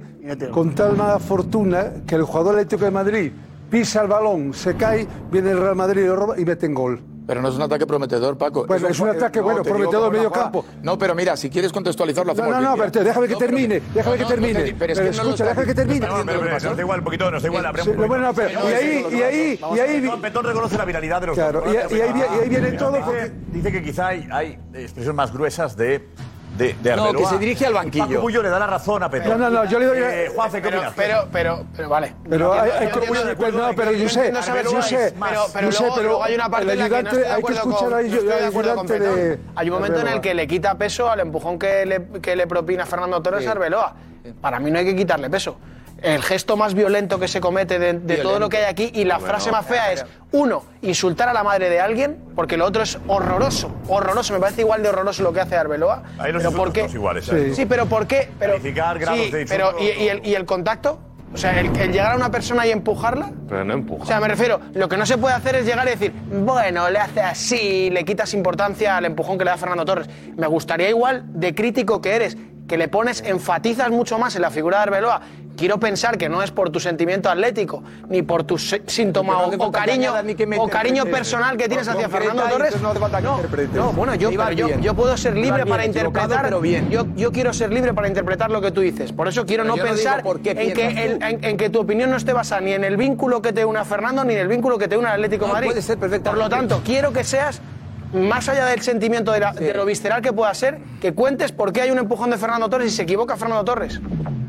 con tal mala fortuna que el jugador Atlético de Madrid pisa el balón, se cae, viene el Real Madrid y lo roba y meten gol. Pero no es un ataque prometedor, Paco. Bueno, es un ataque, bueno, te digo prometedor que medio jugada- campo. No, pero mira, si quieres contextualizarlo, No, hacemos no, bien, no, mira. pero te- déjame que No, termine, déjame que no, no, termine. pero no escucha, déjame que termine. Pero, pero, nos da igual un poquito, nos da igual la Sí, lo bueno, pero- y ahí, y ahí, y ahí, No, Petón reconoce la viralidad de los Claro, y- y ahí viene todo Dice, que quizá hay expresiones más gruesas de. De, de No, que se dirige al banquillo. Paco Bullo le da la razón a Petón. No, no, no, yo le doy- Eh, Juanfe, ¿qué Pero, opinas? pero, pero, pero, vale. Pero hay, hay Yo entiendo que- de pero, no, pero yo sé, yo. Pero, pero yo sé, luego, pero luego hay una parte el en la que no ayudante, estoy de hay que acuerdo escuchar con- al no estoy de al acuerdo con ayudante de. Petón. Hay un momento en el que le quita peso al empujón que le, que le propina Fernando Torres Sí. a Arbeloa. Para mí no hay que quitarle peso. El gesto más violento que se comete de, de todo lo que hay aquí y la Bueno, frase más fea es, uno, insultar a la madre de alguien, porque lo otro es horroroso, horroroso. Me parece igual de horroroso lo que hace Arbeloa. Ahí los pero ¿por insultos qué? todos iguales, Sí. ¿sabes? Sí, pero ¿por qué? Pero, sí, de pero insulto, ¿y, y el, ¿y el contacto? O sea, el, el llegar a una persona y empujarla. Pero no empuja. O sea, me refiero, lo que no se puede hacer es llegar y decir, bueno, le hace así, le quitas importancia al empujón que le da Fernando Torres. Me gustaría igual, de crítico que eres, que le pones, enfatizas mucho más en la figura de Arbeloa. Quiero pensar que no es por tu sentimiento atlético, ni por tu síntoma no o, cariño, o cariño personal que tienes hacia Fernando Torres. no no, bueno, yo, pero yo, yo puedo ser libre para interpretar. pero bien. Yo, yo quiero ser libre para interpretar lo que tú dices. Por eso quiero Pero no pensar en, que, el- en, en que tu opinión no esté basada ni en el vínculo que te une a Fernando ni en el vínculo que te une al Atlético de No, Madrid. puede ser perfectamente. Por lo tanto, quiero que seas más allá del sentimiento de, la- de lo visceral que pueda ser, que cuentes por qué hay un empujón de Fernando Torres y se equivoca Fernando Torres.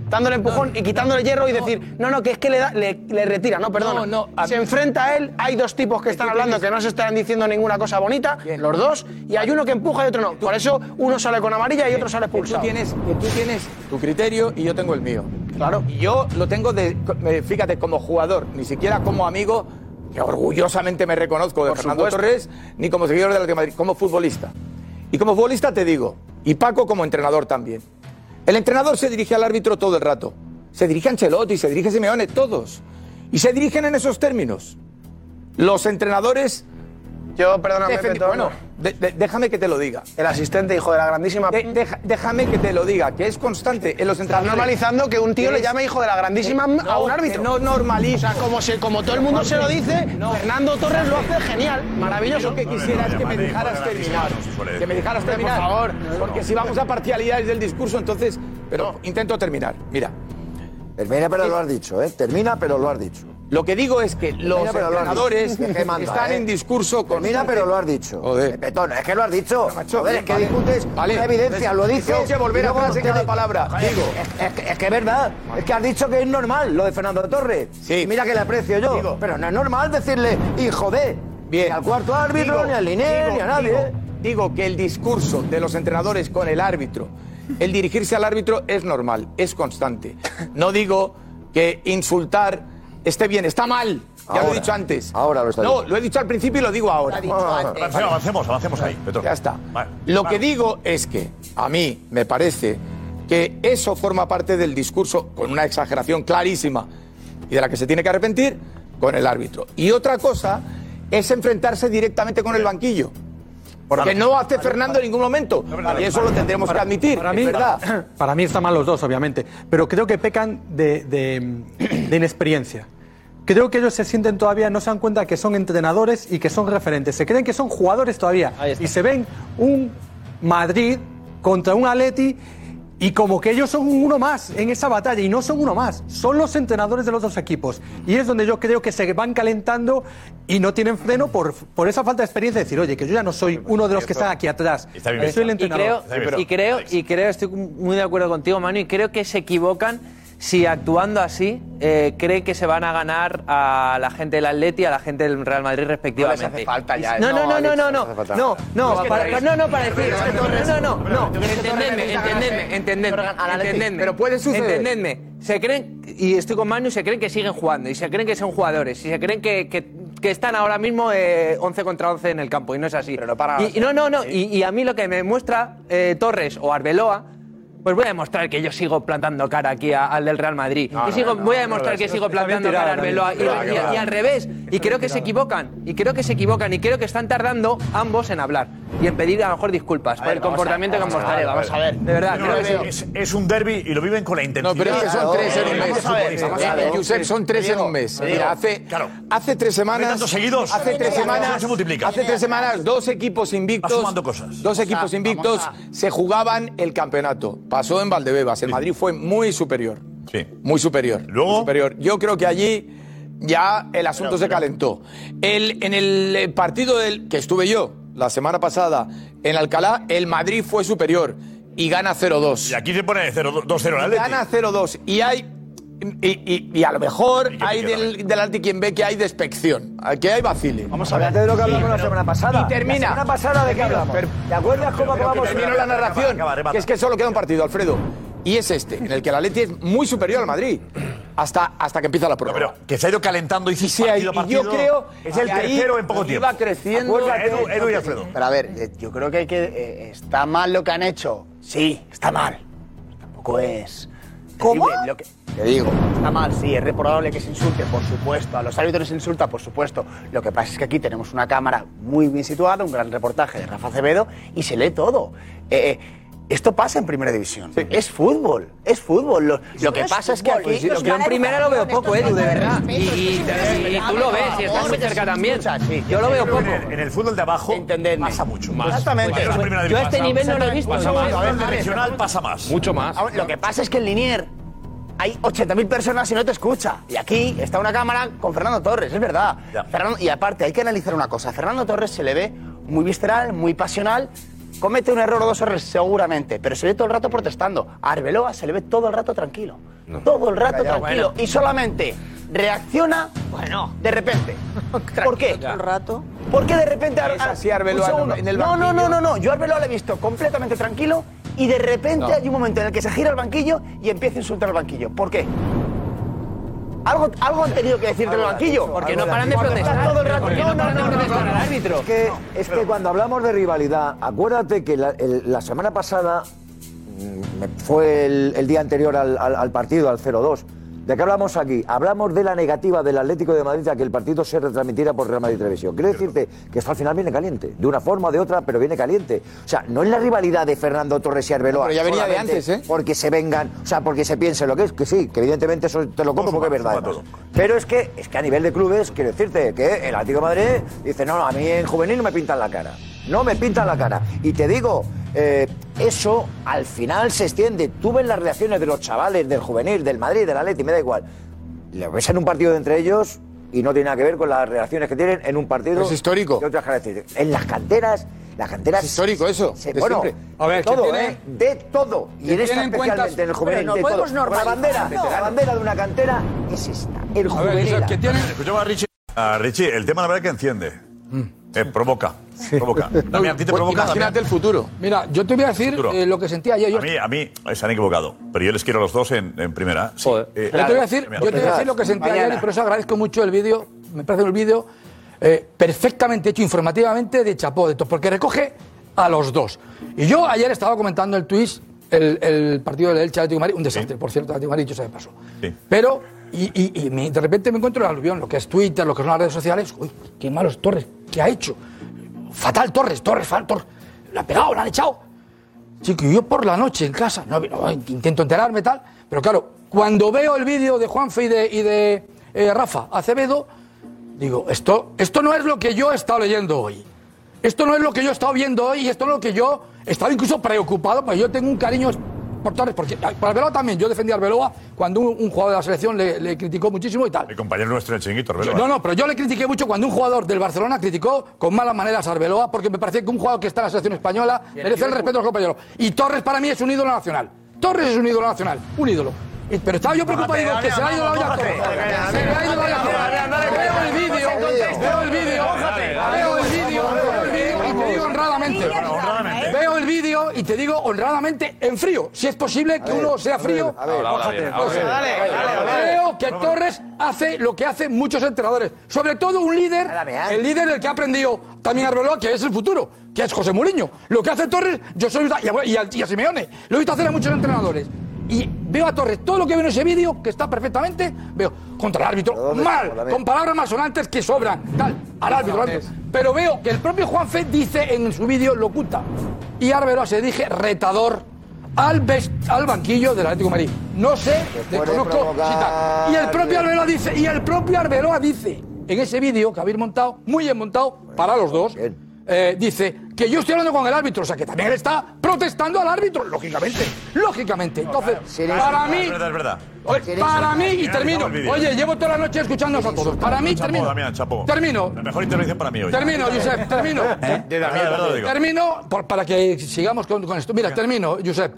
Dándole empujón y quitándole hierro y decir, no, no, que es que le, da, le, le retira, no, perdona. No, a se enfrenta a él, hay dos tipos que están hablando que no se están diciendo ninguna cosa bonita, los dos, y hay uno que empuja y otro no. Por eso uno sale con amarilla y otro sale Que tú expulsado. tienes, que tú tienes tu criterio y yo tengo el mío. Claro. Y yo lo tengo de, eh, fíjate, como jugador, ni siquiera como amigo, que orgullosamente me reconozco de Por Fernando supuesto. Torres, ni como seguidor del Atlético de Madrid, como futbolista. Y como futbolista te digo, y Paco como entrenador también. El entrenador se dirige al árbitro todo el rato. Se dirige a Ancelotti, se dirige a Simeone, todos. Y se dirigen en esos términos. Los entrenadores Yo, perdóname, Petón, bueno, de- de- déjame que te lo diga. el asistente, hijo de la grandísima... De- deja- déjame que te lo diga, que es constante en los Estás normalizando que un tío le llame hijo de la grandísima que a un árbitro. que no normalizo. O sea, como, se, como todo el mundo se lo dice, Fernando Torres lo hace genial, maravilloso. Lo que quisiera es que me dejaras terminar. Que me dejaras Hombre, por terminar. favor. Porque si vamos a parcialidades del discurso, entonces. Pero intento terminar. Mira. Termina, pero lo has dicho, ¿eh? Termina, pero lo has dicho. Lo que digo es que los Termina, pero lo has entrenadores dicho. Que manda, están ¿eh? en discurso con. Termina, pero lo has dicho. Joder. Eh, Petón, es que lo has dicho. macho, Joder, es que vale. discutes Vale. una evidencia, lo dices. Tengo que volver a frase cada palabra. Digo. Es, es que- es que es verdad. Es que has dicho que es normal lo de Fernando Torres. Sí. Mira que le aprecio yo. Digo. Pero no es normal decirle, hijo de. Bien. Ni al cuarto árbitro, Digo, ni al Liner, digo, ni a nadie. Digo que el discurso de los entrenadores con el árbitro, el dirigirse al árbitro es normal, es constante. No digo que insultar esté bien, está mal. Ya lo he dicho antes. Ahora lo está No, lo he dicho al principio y lo digo ahora. Avancemos, avancemos, avancemos ahí, Petón. Ya está. Vale. Lo Vale. que digo es que a mí me parece que eso forma parte del discurso con una exageración clarísima y de la que se tiene que arrepentir con el árbitro. Y otra cosa es enfrentarse directamente con el banquillo. Porque no hace Fernando en ningún momento. Y eso lo tendremos que admitir. Para es mí, verdad. para mí están mal los dos, obviamente. Pero creo que pecan de, de- de inexperiencia. Creo que ellos se sienten todavía, no se dan cuenta que son entrenadores y que son referentes. Se creen que son jugadores todavía. Y se ven un Madrid contra un Atleti y como que ellos son uno más en esa batalla y no son uno más, son los entrenadores de los dos equipos. Y es donde yo creo que se van calentando y no tienen freno por, por esa falta de experiencia de decir, oye, que yo ya no soy uno de los que están aquí atrás, soy el entrenador. Bien, Y creo, y creo, estoy muy de acuerdo contigo, Manu, y creo que se equivocan si actuando así eh, cree que se van a ganar a la gente del Atleti y a la gente del Real Madrid respectivamente. hace falta ya, No, no, no, no, no, no, no no, no, para- no, no, para decir, no, no, no, entendedme, entendedme, entendedme, entendedme. Pero puede suceder. Entendedme. Se creen, y estoy con Manu, se creen que siguen jugando, y se creen que son jugadores, y se creen que, que, que están ahora mismo eh, 11 contra 11 en el campo, y no es así. Pero no para- Y, y no, no, no, y, y a mí lo que me muestra eh, Torres o Arbeloa pues voy a demostrar que yo sigo plantando cara aquí a- al del Real Madrid. No, y sigo, no, no, voy a no, demostrar no, que sigo bien plantando tirada cara a Arbeloa. Y, y- y al revés. Y creo que se equivocan. Y creo que se equivocan. Y creo que están tardando ambos en hablar. Y en pedir a lo mejor disculpas por el comportamiento que han mostrado. ver, vamos a ver. De verdad, No, creo es, que es- es un derby y lo viven con la intensidad. No, pero es que son tres en un mes. Vamos a ver, vamos a ver. Josep, son tres en un mes. Te digo, Mira, hace, claro. hace tres semanas. tantos seguidos? Hace tres semanas. se multiplica. Hace tres semanas, dos equipos invictos. Va sumando cosas. Dos equipos invictos se jugaban el campeonato. Pasó en Valdebebas. El Madrid fue muy superior. Sí. Muy superior. Luego. superior. Yo creo que allí ya el asunto se calentó. El, en el eh, partido del, que estuve yo la semana pasada en Alcalá, el Madrid fue superior y gana 0-2. Y aquí se pone 0 2-0 el Y Atleti. Gana 0-2. Y hay. Y, y- y a lo mejor hay del, del Atleti quien ve que hay despección, que hay vacile. Vamos a ver, de lo que hablamos la semana pasada. Y termina. La semana pasada, ¿de qué hablamos? ¿Te acuerdas cómo acabamos? Termino la narración, que es que solo queda un partido, Alfredo. Y es este, en el que el Atleti es muy superior al Madrid. Hasta, hasta que empieza la prueba. pero que se ha ido calentando y sí, hay- y yo creo es el que ahí tercero en poco tiempo. iba creciendo. Edu, Edu y Alfredo. Pero a ver, eh, yo creo que hay que. eh, está mal lo que han hecho. Sí, está mal. Tampoco es. ¿Cómo? Lo que, Te digo. Está mal, sí, es reprobable que se insulte, por supuesto. A los árbitros se insulta, por supuesto. Lo que pasa es que aquí tenemos una cámara muy bien situada, un gran reportaje de Rafa Acevedo y se lee todo. Eh, eh, esto pasa en primera división. Es fútbol, es fútbol. Lo, lo que pasa es que aquí. Pues yo en primera lo veo poco, Edu, de verdad. Y, y- y tú lo ves, y estás muy cerca también. Yo lo veo poco. que En el, en el fútbol de abajo pasa mucho más. Exactamente. Es primera Yo a este nivel no lo he visto. Pasa más. A ver, el regional pasa más. Mucho más. Lo que pasa es que en Linier hay 80.000 personas y no te escucha. Y aquí está una cámara con Fernando Torres, es verdad. Fernando- y aparte, hay que analizar una cosa. Fernando Torres se le ve muy visceral, muy pasional. Comete un error o dos errores seguramente, pero se ve todo el rato protestando. A Arbeloa se le ve todo el rato tranquilo. Todo el rato Callao. tranquilo. Bueno. Y solamente reacciona, bueno, de repente. ¿Por qué? El rato. ¿Por qué de repente Arbeloa Un segundo. en el No, no, no, no, no. Yo a Arbeloa le he visto completamente tranquilo y de repente No. hay un momento en el que se gira el banquillo y empieza a insultar al banquillo. ¿Por qué? Algo, algo han tenido que decir del banquillo. Porque no paran de protestar. Todo el rato. No paran de protestar al árbitro. Es que, es que cuando hablamos de rivalidad, acuérdate que la, el- la semana pasada mm, fue el, el día anterior al, al- al partido, al 0-2. ¿De qué hablamos aquí? Hablamos de la negativa del Atlético de Madrid a que el partido se retransmitiera por Real Madrid Televisión. Quiero decirte que esto al final viene caliente, de una forma o de otra, pero viene caliente. O sea, no es la rivalidad de Fernando Torres y Arbeloa. No, pero ya venía de antes, ¿eh? Porque se vengan, o sea, porque se piense lo que es, que sí, que evidentemente eso te lo compro porque es verdad. Pero es que, es que a nivel de clubes, quiero decirte que el Atlético de Madrid dice, no, no, a mí en juvenil no me pintan la cara. No me pintan la cara. Y te digo, eh, eso al final se extiende. Tú ves las reacciones de los chavales del juvenil, del Madrid, del Atleti, me da igual. Lo ves en un partido de entre ellos y no tiene nada que ver con las reacciones que tienen en un partido. Es histórico. De otras características. En las canteras, las canteras. Es histórico eso, se- de bueno. A ver, de que todo, tiene- ¿eh? De todo. Y en esta especialmente en el juvenil. No de todo. podemos La bandera, no. la bandera de una cantera es esta. El A ver, juvenil. Que a Richie. A Richie, el tema la verdad que enciende. Mm. Eh, provoca. Provoca. Damián, ¿a ti te Pues provoca? imagínate el futuro. Mira, yo te voy a decir eh, lo que sentí ayer. Yo, A mí, a mí eh, se han equivocado. Pero yo les quiero a los dos en, en primera. Sí. Eh, yo te voy a decir, mira, yo te voy a decir lo que sentí Mañana. ayer y por eso agradezco mucho el vídeo. Me parece un vídeo eh, perfectamente hecho informativamente de chapó de todo, porque recoge a los dos. Y yo ayer estaba comentando el twist, el, el partido del Elche Atlético de Madrid, un desastre, por cierto, Atlético de Madrid, yo se me pasó. Sí. Pero, y, y- y me- de repente me encuentro en el aluvión, lo que es Twitter, lo que son las redes sociales. Uy, qué malos Torres, ¿qué ha hecho? Fatal Torres, Torres, fatal Torres. La ha pegado, la han echado. Chico, yo por la noche en casa, no, no, intento enterarme tal, pero claro, cuando veo el vídeo de Juanfe y de, y de eh, Rafa Acevedo, digo, esto, esto no es lo que yo he estado leyendo hoy. Esto no es lo que yo he estado viendo hoy y esto no es lo que yo estaba incluso preocupado, porque yo tengo un cariño por Torres, porque por Arbeloa también, yo defendí a Arbeloa cuando un, un jugador de la selección le, le criticó muchísimo y tal. Mi compañero nuestro en el chiringuito, Arbeloa. No, no, pero yo le critiqué mucho cuando un jugador del Barcelona criticó con malas maneras a Arbeloa porque me parecía que un jugador que está en la selección española merece el respeto de los compañeros. Y Torres para mí es un ídolo nacional. Torres es un ídolo nacional, un ídolo. Pero estaba yo preocupado, digo, que se le ha ido la olla a Torres. Se le ha ido la olla a Torres. Veo el vídeo, veo el vídeo, veo el vídeo, veo el vídeo y te digo honradamente. Veo el vídeo y te digo honradamente en frío. Si es posible que uno sea frío. Creo que Torres hace lo que hacen muchos entrenadores. Sobre todo un líder, el líder del que ha aprendido también Arbeloa, que es el futuro, que es José Mourinho. Lo que hace Torres, yo soy y a, y a- y a Simeone. Lo he visto hacer a muchos entrenadores. Y veo a Torres, todo lo que veo en ese vídeo, que está perfectamente, veo contra el árbitro, mal, con palabras más sonantes que sobran, tal, al árbitro. al árbitro. Pero veo que el propio Juanfe dice en su vídeo, locuta. Y Arbeloa se dije retador al, ves- al banquillo del Atlético de Madrid. No sé, desconozco provocar si tal. Y el propio algo. Arbeloa dice, y el propio Arbeloa dice, en ese vídeo que habéis montado, muy bien montado, para los dos, eh, dice que yo estoy hablando con el árbitro, o sea que también él está protestando al árbitro, lógicamente, lógicamente. Entonces, para mí, Es verdad, es verdad. Oye, para mí, y termino. Oye, llevo toda la noche escuchándonos a todos. Para mí, Chapo, termino. Damián, chapo. Termino. La mejor intervención para mí hoy. Termino, Josep, termino. ¿Eh? De Damián, de verdad lo digo. Termino por- para que sigamos con, con esto. Mira, termino, Josep.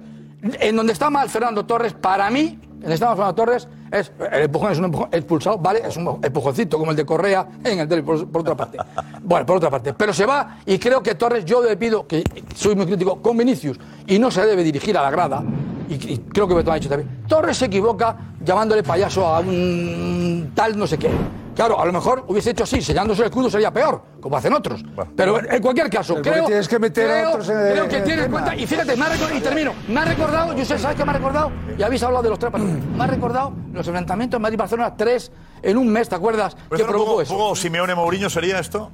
En donde está mal Fernando Torres, para mí, en mal Fernando Torres, es, el empujón es un empujón expulsado, ¿vale? Es un empujoncito como el de Correa en el del, por, por otra parte. Bueno, por otra parte. Pero se va y creo que Torres, yo le pido, que soy muy crítico con Vinicius, y no se debe dirigir a la grada, y, y creo que Beto ha dicho también. Torres se equivoca llamándole payaso a un tal no sé qué. Claro, a lo mejor hubiese hecho así, sellándose el escudo sería peor, como hacen otros. Pero en cualquier caso, creo, tienes que meter a creo- otros en creo que tiene en cuenta, y fíjate, me ha recordado, y termino, me ha recordado, yo sé, ¿sabes qué me ha recordado? Y habéis hablado de los tres partidos. Me ha recordado los enfrentamientos Madrid-Barcelona, tres en un mes, ¿te acuerdas? No, provocó ¿Poco, eso. Simeone Mourinho sería esto?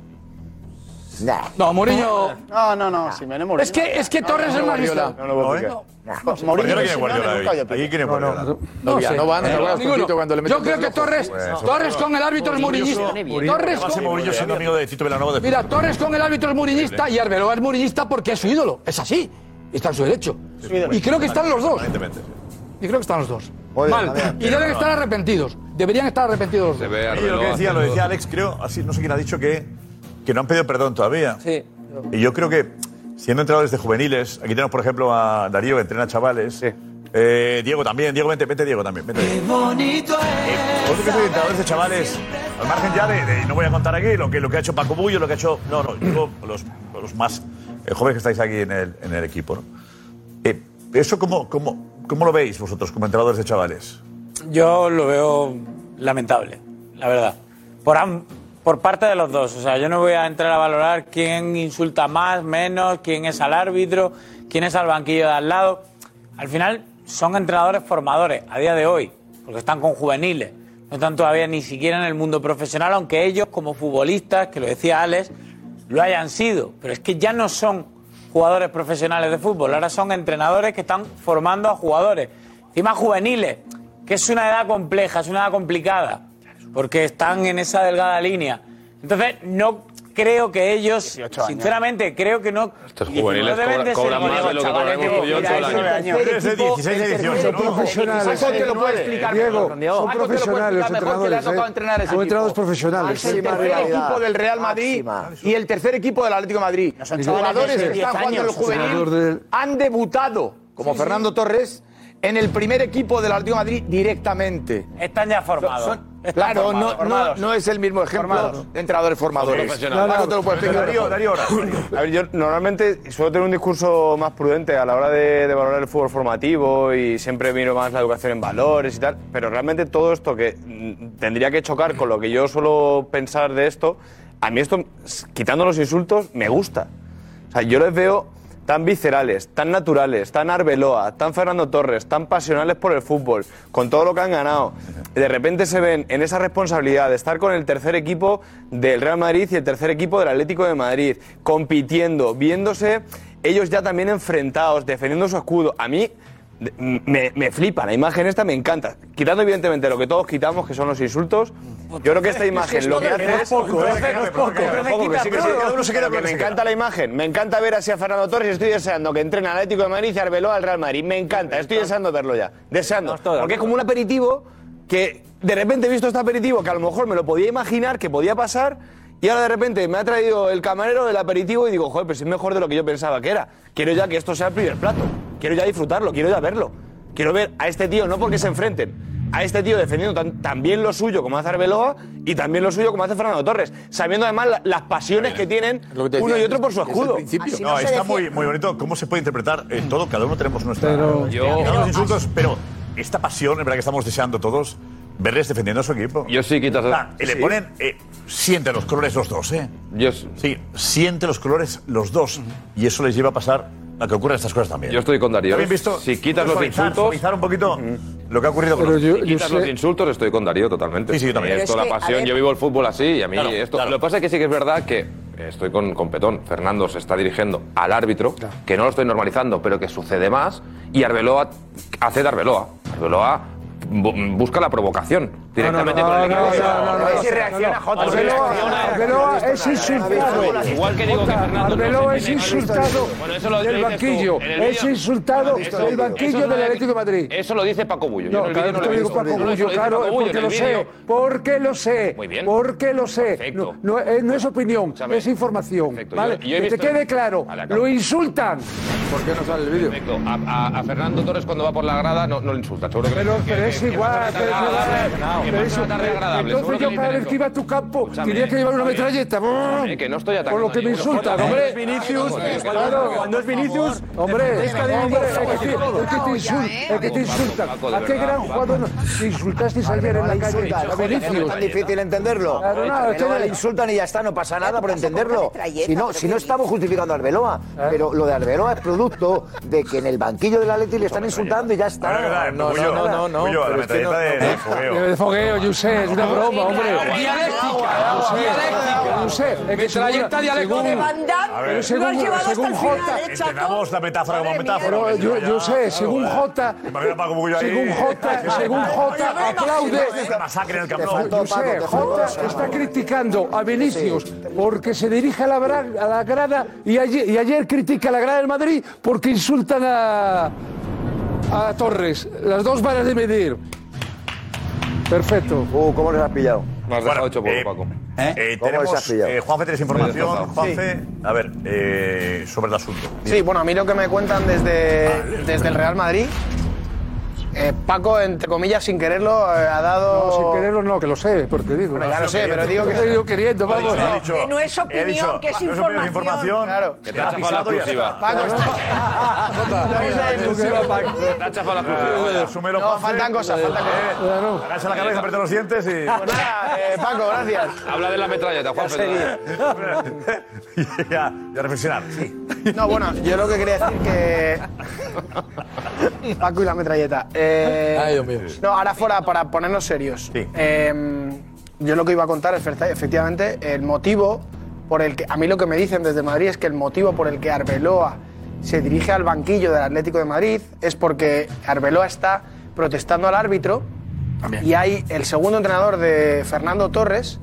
No, Mourinho... No, no, no, Simeone Mourinho. Es que, es que Torres es más listo. No. ¿eh? Mourinho ¿Por qué no y quiere Guardiola. Aquí quiere Guardiola. No, sé. no van, ¿te acuerdas, Ninguno. Tito, cuando le Yo creo que Torres, Torres con el árbitro es mourinhista. Torres con... Mourinho siendo amigo de Tito Vilanova de Mira, Torres con el árbitro es mourinista y Arbeloa es mourinista porque es su ídolo. Es así. Está en su derecho. Y creo que están los dos. Y creo que están los dos. Bien, Mal. Y deben estar arrepentidos. Deberían estar arrepentidos los Se dos. ve Y lo que decía, lo decía Alex, creo, así, no sé quién ha dicho que, que no han pedido perdón todavía. Sí. Y yo creo que, siendo entrenadores de juveniles, aquí tenemos, por ejemplo, a Darío, que entrena chavales. Eh, Diego también, Diego, vente, vente Diego también. Vente. bonito Vosotros que sois entrenadores de chavales, al margen ya de, de- no voy a contar aquí lo que, lo que ha hecho Paco Bullo, lo que ha hecho. No, no, digo los, los más eh, jóvenes que estáis aquí en el, en el equipo. ¿no? Eh, ¿Eso cómo, cómo, cómo lo veis vosotros como entrenadores de chavales? Yo lo veo lamentable, la verdad. Por, am- por parte de los dos. O sea, yo no voy a entrar a valorar quién insulta más, menos, quién es al árbitro, quién es al banquillo de al lado. Al final son entrenadores formadores a día de hoy, porque están con juveniles. No están todavía ni siquiera en el mundo profesional, aunque ellos, como futbolistas, que lo decía Alex, lo hayan sido. Pero es que ya no son jugadores profesionales de fútbol, ahora son entrenadores que están formando a jugadores. Encima juveniles, que es una edad compleja, es una edad complicada, porque están en esa delgada línea. Entonces, no creo que ellos, sinceramente, creo que no. Estos juveniles no cobran- ser cobran más de lo que cobramos yo todo el año. tercer Es de equipo- 16 y el tercer 18, equipo- ¿no? profesionales. Paco te lo puede explicar Diego, son profesionales los explicar mejor, que le ha entrenadores. tocado ¿eh? Son entrenadores profesionales. Es el tercer equipo del Real Madrid y el tercer equipo del Atlético de Madrid. son Jugadores que 10 están jugando en el juvenil han debutado, como Fernando Torres, en el primer equipo del Atlético de Madrid directamente. Están ya formados. Claro, no, no, formados. no es el mismo ejemplo Formados. de entrenadores formadores. te lo explicar Darío. Darío, ahora. A ver, yo normalmente suelo tener un discurso más prudente a la hora de, de valorar el fútbol formativo y siempre miro más la educación en valores y tal, pero realmente todo esto que mm, tendría que chocar con lo que yo suelo pensar de esto, a mí esto, quitando los insultos, me gusta. O sea, yo les veo tan viscerales, tan naturales, tan Arbeloa, tan Fernando Torres, tan pasionales por el fútbol, con todo lo que han ganado. De repente se ven en esa responsabilidad de estar con el tercer equipo del Real Madrid y el tercer equipo del Atlético de Madrid, compitiendo, viéndose ellos ya también enfrentados, defendiendo su escudo. A mí me, me flipa, la imagen esta me encanta. Quitando evidentemente lo que todos quitamos, que son los insultos, yo creo que esta imagen lo que hace es... poco, me encanta la imagen. Me encanta ver así a Fernando Torres y estoy deseando que entrene al Atlético de Madrid y Arbeloa al Real Madrid. Me encanta, estoy deseando verlo ya. Deseando. Porque es como un aperitivo que de repente he visto este aperitivo que a lo mejor me lo podía imaginar que podía pasar y ahora de repente me ha traído el camarero del aperitivo y digo, joder, pues es mejor de lo que yo pensaba que era. Quiero ya que esto sea el primer plato. Quiero ya disfrutarlo, quiero ya verlo. Quiero ver a este tío, no porque se enfrenten, a este tío defendiendo tan, también lo suyo como hace Arbeloa y también lo suyo como hace Fernando Torres, sabiendo además la- las pasiones que tienen uno y otro por su escudo. No, está muy, muy bonito cómo se puede interpretar en todo. Cada uno tenemos nuestra. Pero- Yo- los insultos, pero esta pasión, es verdad que estamos deseando todos verles defendiendo a su equipo. Yo sí quitas. Ah, y le sí. ponen. eh, siente los colores los dos, ¿eh? Sí, siente los colores los dos. Y eso les lleva a pasar a que ocurran estas cosas también. Yo estoy con Darío. ¿Está bien visto? Si quitas los Suavizar, insultos. suavizar un poquito lo que ha ocurrido con los- si quitas los insultos, estoy con Darío totalmente. Sí, sí, yo también. Esto, es la que, pasión, ver- yo vivo el fútbol así y a mí Claro, esto. claro. Lo que pasa es que sí que es verdad que estoy con, con Petón. Fernando se está dirigiendo al árbitro, que no lo estoy normalizando, pero que sucede más. Y Arbeloa hace de Arbeloa. Arbeloa busca la provocación directamente con el equipo. A ver si reacciona Jota. Arbeloa, Arbeloa es insultado. Igual que digo que Fernando Arbeloa no es insultado lo del banquillo. Es insultado del banquillo no del Atlético de Madrid. Eso lo dice Paco Bullo. Yo No, claro no te lo digo. Paco No, Bullo, lo claro, porque lo sé, porque lo sé, Muy bien. porque lo sé. No, no, eh, no es opinión, es información, que te quede claro, lo insultan. ¿Por qué no sale el vídeo? Perfecto. A, a- a Fernando Torres cuando va por la grada no, no le insulta. Seguro que Pero, que- pero que- es que igual, es. Que pasa eso- una tarde agradable. Entonces yo cada vez que iba a tu campo tenía que llevar una metralleta. Que no estoy atacando Por lo que me insultan, hombre. es Vinicius, Claro, cuando es Vinicius, hombre, es que es es te insultan, es que te de ¿A qué gran jugador no? te insultasteis ayer en la calle? A Es Vinicius. tan difícil entenderlo. Claro, no, es le insultan y ya está, no pasa nada por entenderlo. Si no, si no estamos justificando a Arbeloa, ¿Eh? pero lo de Arbeloa es producto de que en el banquillo del Atleti le están insultando y ya está. No, no, no, no. La metralleta de fogueo. De fogueo, yo sé, es una broma, hombre. Yo sé, es que según- dialéctica. según- Van Damme, Pero lo has según, llevado hasta según el final, Jota, ¿eh? Entendamos la metáfora como metáfora. Yo, sé, según ahí. según Jota, según Jota aplaude. Masacre en el está criticando a Vinicius porque se dirige a la, a la grada y ayer, y ayer critica a la grada del Madrid porque insultan a, a Torres. Las dos varas de medir. Perfecto. Uh, ¿cómo les has pillado? Me has dejado hecho por Paco. Eh, ¿Cómo les has tenemos, pillado? eh, Juanfe, tienes información. destrozado. Juanfe, a ver, eh, sobre el asunto. Sí, bueno, a mí lo que me cuentan desde, desde el Real Madrid, eh, Paco, entre comillas, sin quererlo, eh, ha dado... No, sin quererlo no, que lo sé, porque digo. Bueno, ya lo sé, pero digo que... Ido queriendo, vamos. Que no es opinión, dicho, que es información. información. Claro. Que te ha ha chafado la exclusiva. está. Paco, Te ha chafado la exclusiva. No, faltan cosas, faltan cosas. Agacha la cabeza, aprieta los dientes y... Pues nada, eh, Paco, gracias. Habla de la metralleta, Juan ya, ya reflexionar. No, bueno, yo lo que quería decir que... Paco y la metralleta. Eh, Ay, Dios mío. No, ahora fuera, para ponernos serios. Eh, yo lo que iba a contar es efecti- efectivamente el motivo por el que. A mí lo que me dicen desde Madrid es que el motivo por el que Arbeloa se dirige al banquillo del Atlético de Madrid es porque Arbeloa está protestando al árbitro y hay el segundo entrenador de Fernando Torres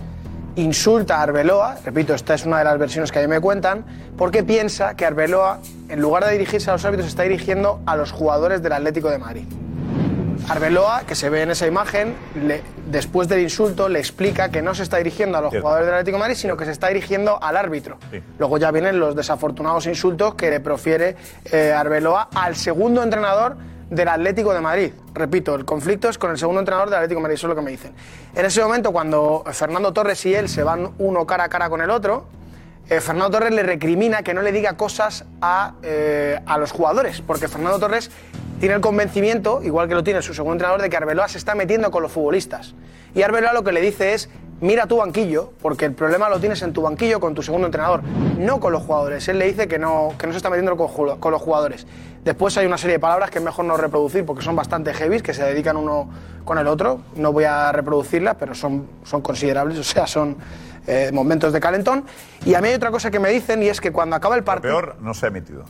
insulta a Arbeloa, repito, esta es una de las versiones que a mí me cuentan, porque piensa que Arbeloa, en lugar de dirigirse a los árbitros, está dirigiendo a los jugadores del Atlético de Madrid. Arbeloa, que se ve en esa imagen, le- después del insulto le explica que no se está dirigiendo a los Cierto. jugadores del Atlético de Madrid, sino que se está dirigiendo al árbitro. Luego ya vienen los desafortunados insultos que le profiere eh, Arbeloa al segundo entrenador del Atlético de Madrid. Repito, el conflicto es con el segundo entrenador del Atlético de Madrid, eso es lo que me dicen. En ese momento, cuando Fernando Torres y él se van uno cara a cara con el otro, eh, Fernando Torres le recrimina que no le diga cosas a, eh, a los jugadores, porque Fernando Torres tiene el convencimiento, igual que lo tiene su segundo entrenador, de que Arbeloa se está metiendo con los futbolistas. Y Arbeloa lo que le dice es, mira tu banquillo, porque el problema lo tienes en tu banquillo con tu segundo entrenador, no con los jugadores. Él le dice que no, que no se está metiendo con, los jugadores. Después hay una serie de palabras que es mejor no reproducir porque son bastante heavy, que se dedican uno con el otro. No voy a reproducirlas, pero son, son considerables, o sea, son eh, momentos de calentón. Y a mí hay otra cosa que me dicen y es que cuando acaba el partido... Peor, no se ha emitido.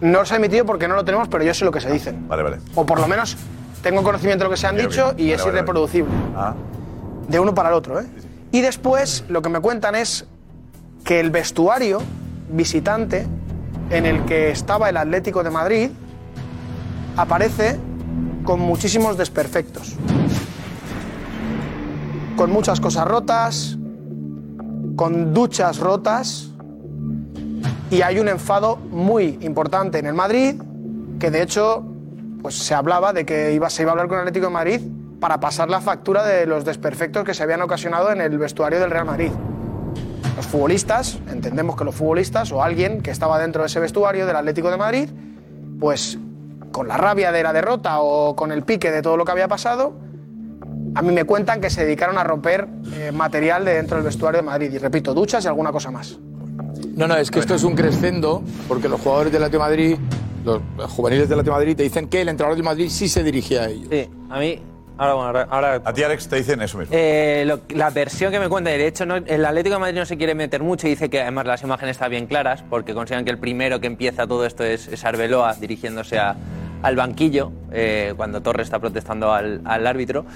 No se ha emitido porque no lo tenemos, pero yo sé lo que se dicen. Vale, vale. O por lo menos tengo conocimiento de lo que se han dicho y es Vale, vale, irreproducible. Ah, De uno para el otro, ¿eh? Y después lo que me cuentan es que el vestuario visitante en el que estaba el Atlético de Madrid aparece con muchísimos desperfectos. Con muchas cosas rotas, con duchas rotas y hay un enfado muy importante en el Madrid que de hecho pues se hablaba de que iba, se iba a hablar con el Atlético de Madrid para pasar la factura de los desperfectos que se habían ocasionado en el vestuario del Real Madrid. Los futbolistas, entendemos que los futbolistas o alguien que estaba dentro de ese vestuario del Atlético de Madrid, pues con la rabia de la derrota o con el pique de todo lo que había pasado, a mí me cuentan que se dedicaron a romper eh, material de dentro del vestuario de Madrid. Y repito, duchas y alguna cosa más. No, no, es que esto es un crescendo, porque los jugadores del Atlético de Madrid, los juveniles del Atlético de Madrid, te dicen que el entrenador del Madrid sí se dirigía a ellos. Sí, a mí. Ahora, bueno, ahora- ahora A ti, Alex, te dicen eso mismo. Eh, lo- la versión que me cuenta, de hecho, no- el Atlético de Madrid no se quiere meter mucho y dice que además las imágenes están bien claras porque consideran que el primero que empieza todo esto es, es Arbeloa dirigiéndose a- al banquillo eh, cuando Torres está protestando al, al árbitro.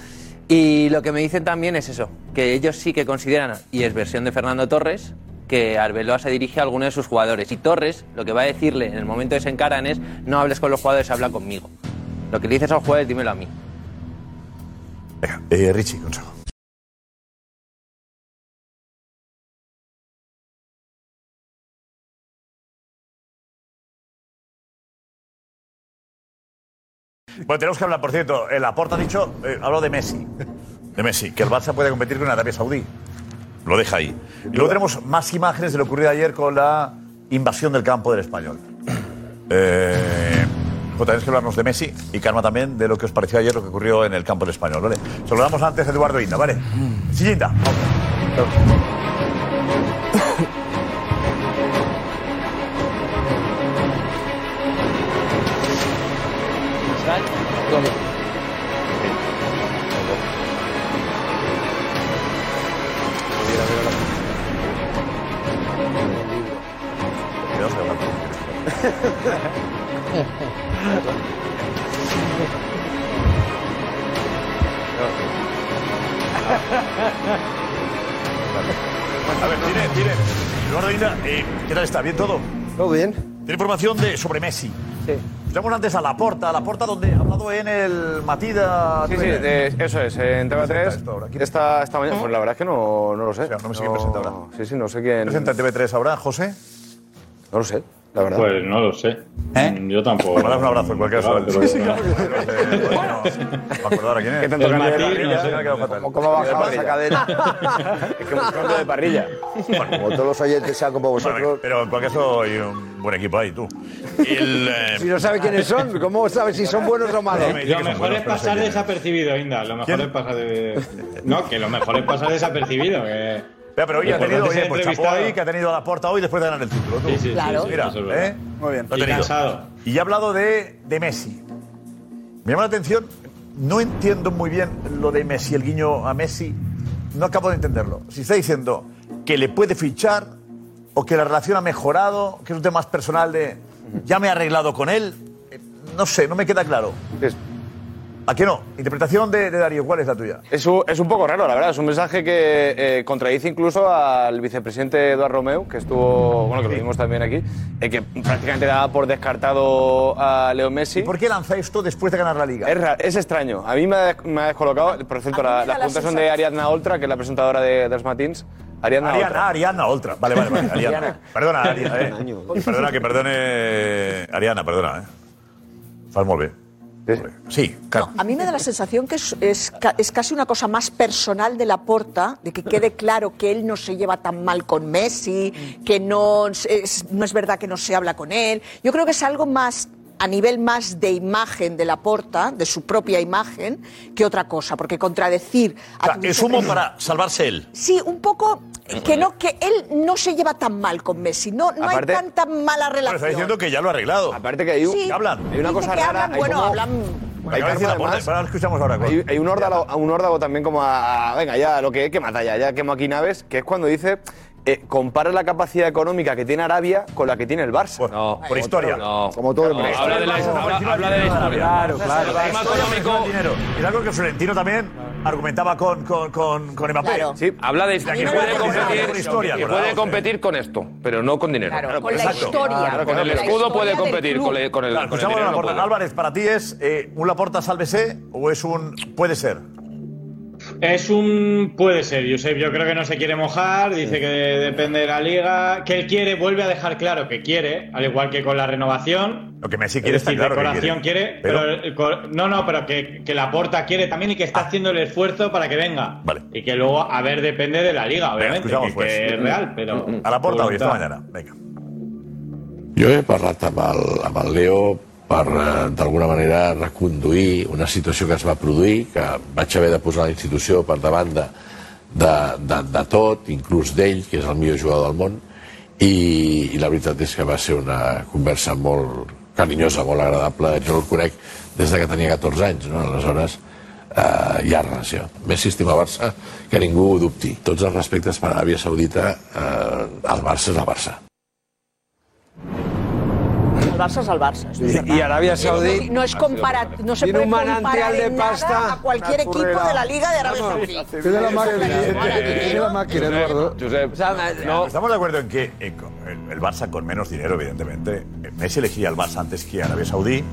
Y lo que me dicen también es eso, que ellos sí que consideran, y es versión de Fernando Torres, que Arbeloa se dirige a alguno de sus jugadores. Y Torres lo que va a decirle en el momento que se encaran es, no hables con los jugadores, habla conmigo. Lo que le dices a los jugadores, dímelo a mí. Eh, Richie, consejo. Bueno, tenemos que hablar, por cierto, el Laporta ha dicho, eh, habló de Messi, de Messi, que el Barça puede competir con Arabia Saudí. Lo deja ahí. Y luego tenemos más imágenes de lo ocurrido ayer con la invasión del campo del Español. Eh, pues tenéis que hablarnos de Messi y Karma también de lo que os pareció ayer lo que ocurrió en el campo del Español, ¿vale? Saludamos antes a Eduardo Inda, ¿vale? Sí, Inda. Cuidado, todo? Bien. Tiene información de, sobre Messi. Sí. Escuchamos antes a Laporta, Laporta donde ha hablado en el Matida. Sí, sí, de- eso es, en TV3. Esta, esta mañana, pues la verdad es que no, no lo sé. no me sigue presenta ahora. Sí, sí, no sé quién. ¿Presenta en TV3 ahora, José? No lo sé, la verdad. Pues no lo sé. ¿Eh? Yo tampoco. Me das un abrazo en cualquier caso. Claro, Sí, sí, claro. No me acuerdo ahora quién es. ¿Qué tanto cambio de parrilla? no sé. ¿Cómo ha bajado esa cadena? Es que un cambio de parrilla. Como todos los oyentes sean como vosotros. Bueno, pero en cualquier caso hay un buen equipo ahí, tú. El, eh, Si no sabe quiénes son, ¿cómo sabes si son buenos o malos? Lo mejor es pasar desapercibido, Inda. Lo mejor es pasar de. No, que lo mejor es pasar desapercibido. Que... Pero hoy ha tenido, oye, pues que ha tenido a la puerta hoy después de ganar el título. tú. Sí, sí, sí, Claro. sí, Mira, eso es verdad. ¿eh? Muy bien. Lo ha Y tenido. cansado. Y ha hablado de, de Messi. Me llama la atención, no entiendo muy bien lo de Messi, el guiño a Messi. No acabo de entenderlo. Si está diciendo que le puede fichar o que la relación ha mejorado, que es un tema más personal de ya me he arreglado con él, eh, no sé, no me queda claro. ¿A qué no? Interpretación de, de Darío, ¿cuál es la tuya? Es un, es un poco raro, la verdad. Es un mensaje que eh, contradice incluso al vicepresidente Eduardo Romeu, que estuvo, bueno, que lo vimos también aquí, eh, que prácticamente daba por descartado a Leo Messi. ¿Por qué lanza esto después de ganar la liga? Es, ra- es extraño. A mí me ha, me ha descolocado. Por cierto, la- las la preguntas son de Ariadna Oltra, que es la presentadora de, de los matins. Ariadna, Ariana, Oltra. Ariana Oltra. Vale, vale, vale. Ariana. Ariana. Perdona, Ariana. Eh. Perdona, que perdone. Ariana, perdona, eh. Fas molt bé. Sí, claro. A mí me da la sensación que es, es es casi una cosa más personal de la porta, de que quede claro que él no se lleva tan mal con Messi, que no es, no es verdad que no se habla con él. Yo creo que es algo más a nivel más de imagen de la porta, de su propia imagen, que otra cosa, porque contradecir a tu Es humo para salvarse él. Sí, un poco que no que él no se lleva tan mal con Messi, no, no Aparte- hay tanta mala relación. está diciendo que ya lo ha arreglado. Aparte que hay un- Sí, ¿Qué hablan? hay una dice cosa que rara, hablan, hay bueno, como- hablan Hay que decir ahora lo escuchamos ahora. Hay, hay un, órdago, un órdago también como a, a- Venga, ya, lo que que matar ya, ya quemo aquí naves, que es cuando dice. eh, compara la capacidad económica que tiene Arabia con la que tiene el Barça. No, por historia. No. Como todo el No, mundo. habla de la, habla, habla de la historia. Claro, claro. El tema económico. Dinero. Es algo que Florentino también argumentaba con, con, con, con Mbappé. Claro. Sí. Habla de que puede competir, con historia, que puede competir con esto, pero no con dinero. Claro, con la exacto. historia. Claro, Con con el la escudo historia puede competir, con el, con el, Claro, con el escuchamos dinero no. Álvarez, ¿para ti es eh, un Laporta sálvese o es un puede ser? Es un. Puede ser, Josep. Yo creo que no se quiere mojar. Dice que depende de la liga. Que él quiere, vuelve a dejar claro que quiere, al igual que con la renovación. Lo que Messi quiere Es decir, está claro de que corazón quiere. quiere, pero, el cor- no, no, pero que, que la porta quiere también y que está haciendo el esfuerzo para que venga. Y que luego, a ver, depende de la liga, obviamente, que, pues. que es real, pero. A la porta hoy, esta mañana. Venga. Jo he parlat amb el, amb el Leo per, eh, d'alguna manera, reconduir una situació que es va produir, que vaig haver de posar la institució per davant de, de, de, de tot, inclús d'ell, que és el millor jugador del món, i, i la veritat és que va ser una conversa molt carinyosa, molt agradable. Jo el conec des de que tenia 14 anys, no? aleshores eh, hi ha relació. Messi estima Barça, que ningú ho dubti. Tots els respectes per Aràbia Saudita, eh, el Barça és el Barça. El Barça es el Barça. esto es Y- Arabia Saudí- No es comparar, no se Tiene puede un manantial comparar de pasta, a cualquier equipo de la. Liga de Arabia Saudí. Tiene la máquina, tiene la máquina, Eduardo. Josep, No. Estamos de acuerdo en que el, Barça con menos dinero, evidentemente. eh, Messi elegiría al Barça antes que Arabia Saudí,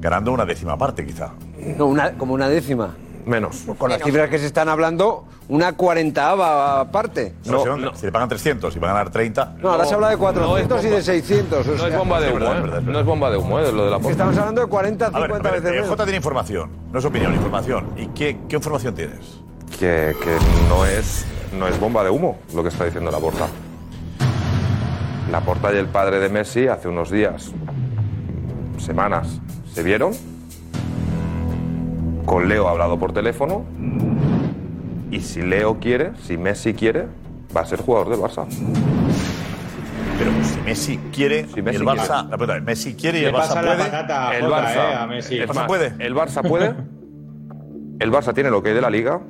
ganando una décima parte, quizá. No, una, como una décima. Menos. Con las cifras que se están hablando, una cuarentava parte. No, si, si le pagan 300 y va a ganar 30. No, ahora se habla de 400 no es y de 600. o No es bomba de humo, ¿eh? No es bomba de humo, ¿eh? Lo de la Es que estamos hablando de 40, A ver, 50 a ver, veces eh, menos. Jota tiene información, no es opinión, información. ¿Y qué, qué información tienes? que, que no, es, no es bomba de humo lo que está diciendo la porta. La porta y el padre de Messi hace unos días, semanas, se vieron. Con Leo ha hablado por teléfono. Y si Leo quiere, si Messi quiere, va a ser jugador del Barça. Pero si Messi quiere, Si Messi el Barça, quiere. la pregunta es, Messi quiere y Le el Barça puede. patata a el Barça, eh, a Messi. es ¿El Barça puede? El Barça puede. El Barça tiene lo que hay de la liga.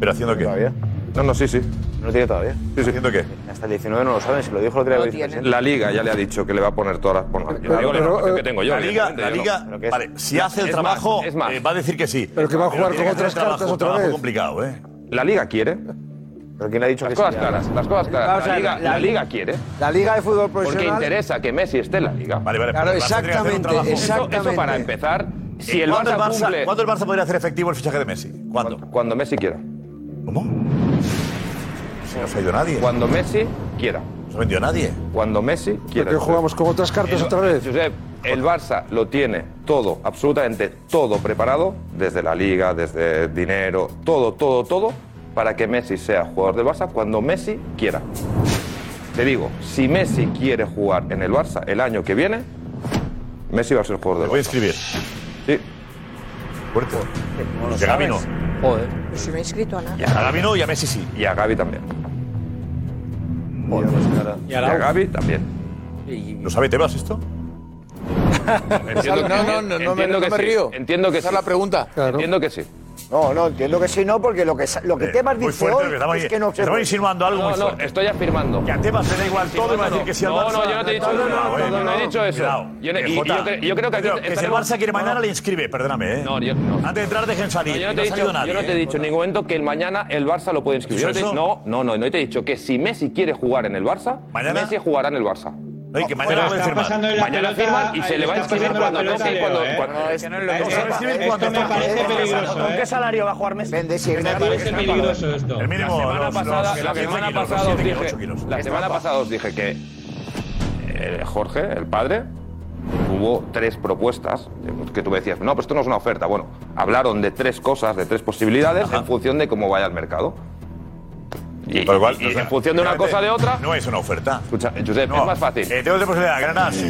¿Pero haciendo qué? Todavía. No, no, sí, sí. No lo tiene todavía. Sí, sí. ¿Haciendo qué? Hasta el 19 no lo saben, si lo dijo el otro día No tiene. La liga ya le ha dicho que le va a poner todas las. Bueno, yo Pero- digo la información eh, que tengo yo. La Liga, la no. Liga vale, si hace el Es trabajo, más, es más. eh, va a decir que sí. Pero que va a jugar con otras trabajo, cartas un otra trabajo vez. complicado, ¿eh? La liga quiere. ¿Pero quién ha dicho Las que cosas sí? claras, las cosas claras. La liga, la- la liga quiere. La Liga de Fútbol Porque Profesional. interesa que Messi esté en la liga. Vale, vale. Claro, exactamente, trabajo. Eso, exactamente. eso para empezar. Si ¿Y el ¿cuándo, Barça, el Barça, cumple. ¿Cuándo el Barça podría hacer efectivo el fichaje de Messi? ¿Cuándo? Cuando, cuando Messi quiera. ¿Cómo? Si no se ha ido nadie. Cuando Messi quiera. No se ha vendido nadie. Cuando Messi quiera. Que jugamos con otras cartas El- otra vez. Josep, el Barça lo tiene todo, absolutamente todo preparado, desde la liga, desde dinero, todo, todo, todo, para que Messi sea jugador del Barça cuando Messi quiera. Te digo, si Messi quiere jugar en el Barça el año que viene, Messi va a ser jugador del voy a Barça. escribir. Sí. Fuerte. lo Y a Gavi no. Joder. Pues si me he inscrito a nada. Y A Gavi no y a Messi sí. Y a Gavi también. Y Y a Gavi también. ¿Lo sabe Tebas esto? Entiendo que- no, no, no, no me, entiendo no que me sí. río. Entiendo que Esa sí. es la pregunta. Entiendo que sí. No, no, entiendo que sí, no, porque lo que, sa- lo que Tebas dice fuerte, hoy estamos, es que no se estamos puede. insinuando algo No, muy no, fuerte. estoy afirmando. Que a Tebas le da igual todo y va a decir que si al No, Barça... no, yo no te he dicho No, no, eso. no, Yo no, no he dicho eso. Cuidado. Yo no- Eh, y- y Jota, yo cre- yo creo que aquí Pedro, que si el Barça quiere mañana no. le inscribe, perdóname, ¿eh? No, yo- no. Antes de entrar dejen salir. No, yo no te he ha salido dicho, nadie, yo no te he ¿eh? dicho en ningún momento que el mañana el Barça lo puede inscribir. Yo no, te- ¿Eso? no, no, no, no te he dicho que si Messi quiere jugar en el Barça, ¿Mañana? Messi jugará en el Barça. No, y que mañana puede firmar. Mañana firman y se le va a inscribir cuando cuando- ¿eh? cuando- No, mismo. eh, Esto me parece peligroso, ¿Con ¿eh? qué salario va a jugar Messi? Me parece peligroso esto. El mínimo, La semana pasada, semana os dije, la semana pasada os dije que eh, Jorge, el padre, hubo tres propuestas que tú me decías, no, pero esto no es una oferta. Bueno, hablaron de tres cosas, de tres posibilidades en función de cómo vaya el mercado. Y, y es en función de una cosa de otra. No es una oferta. Escucha, Josep, No. es más fácil. Eh, tenemos de posibilidad, Granadas.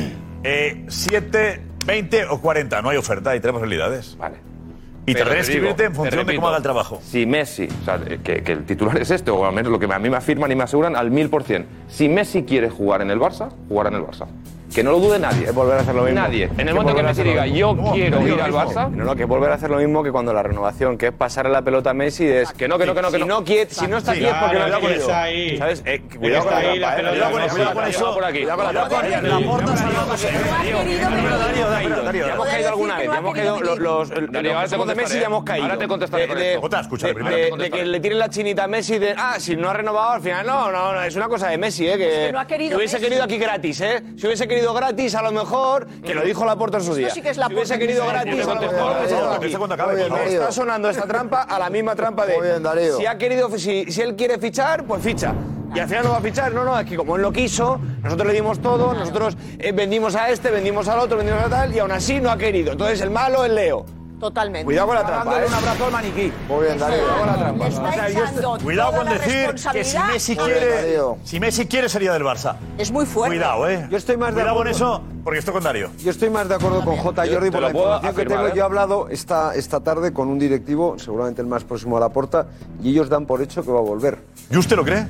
Eh, 7, 20 o 40. No hay oferta y tenemos posibilidades. Vale. Y Pero te digo, escribirte en función de cómo haga el trabajo. Si Messi, o sea, que, que el titular es este, o al menos lo que a mí me afirman y me aseguran al mil por cien. Si Messi quiere jugar en el Barça, jugará en el Barça. Que no lo dude nadie. Es volver a hacer lo mismo. Nadie. En el momento que Messi diga, yo No, quiero ir al. Barça. No, no, que volver a hacer lo mismo que cuando la renovación, que es pasarle la pelota a Messi de... Que no, que no, que no, que si no. quiere, si no está aquí es porque no ha que querido. ¿Sabes? Eh, cuidado con la ahí la trampa, eh. pelota. Cuidado con eso, Cuidado cuidado con eso. por aquí. Cuidado con la la porta. Darío, Darío, Ya hemos caído alguna vez. Ya hemos caído los... de Messi ya hemos caído. Ahora te contestaré De- con de- esto. Jota, escucha, de- primero que le tiren la chinita a Messi de... Ah, si no ha renovado al final... No, no, no. Es una cosa de Messi, ¿eh? Que que no ha querido que hubiese querido aquí gratis, ¿eh? Si hubiese querido querido gratis, a lo mejor, que lo dijo Laporta en su Esto día. sí que es la si hubiese querido gratis, a lo mejor. Está sonando esta trampa a la misma trampa de. Muy bien, Darío. Si ha querido, si, si él quiere fichar, pues ficha. Y al final no va a fichar. No, no, es que como él lo quiso, nosotros le dimos todo, nosotros eh, vendimos a este, vendimos al otro, vendimos a tal, y aún así no ha querido. Entonces el malo es Leo. Totalmente. Cuidado con la trampa. Dándole ¿eh? un abrazo al maniquí. Muy bien, Darío. Cuidado con la trampa. Le está O sea, yo estoy- echando Cuidado con decir que si. Messi quiere, si Messi quiere sería del Barça. Es muy fuerte. Cuidado, eh. Yo estoy más de Cuidado con acuerdo. eso, porque estoy con Darío. Yo estoy más de acuerdo con J. Jordi por la información que tengo. ¿eh? Yo he hablado esta, esta tarde con un directivo, seguramente el más próximo a la porta, y ellos dan por hecho que va a volver. ¿Y usted lo cree?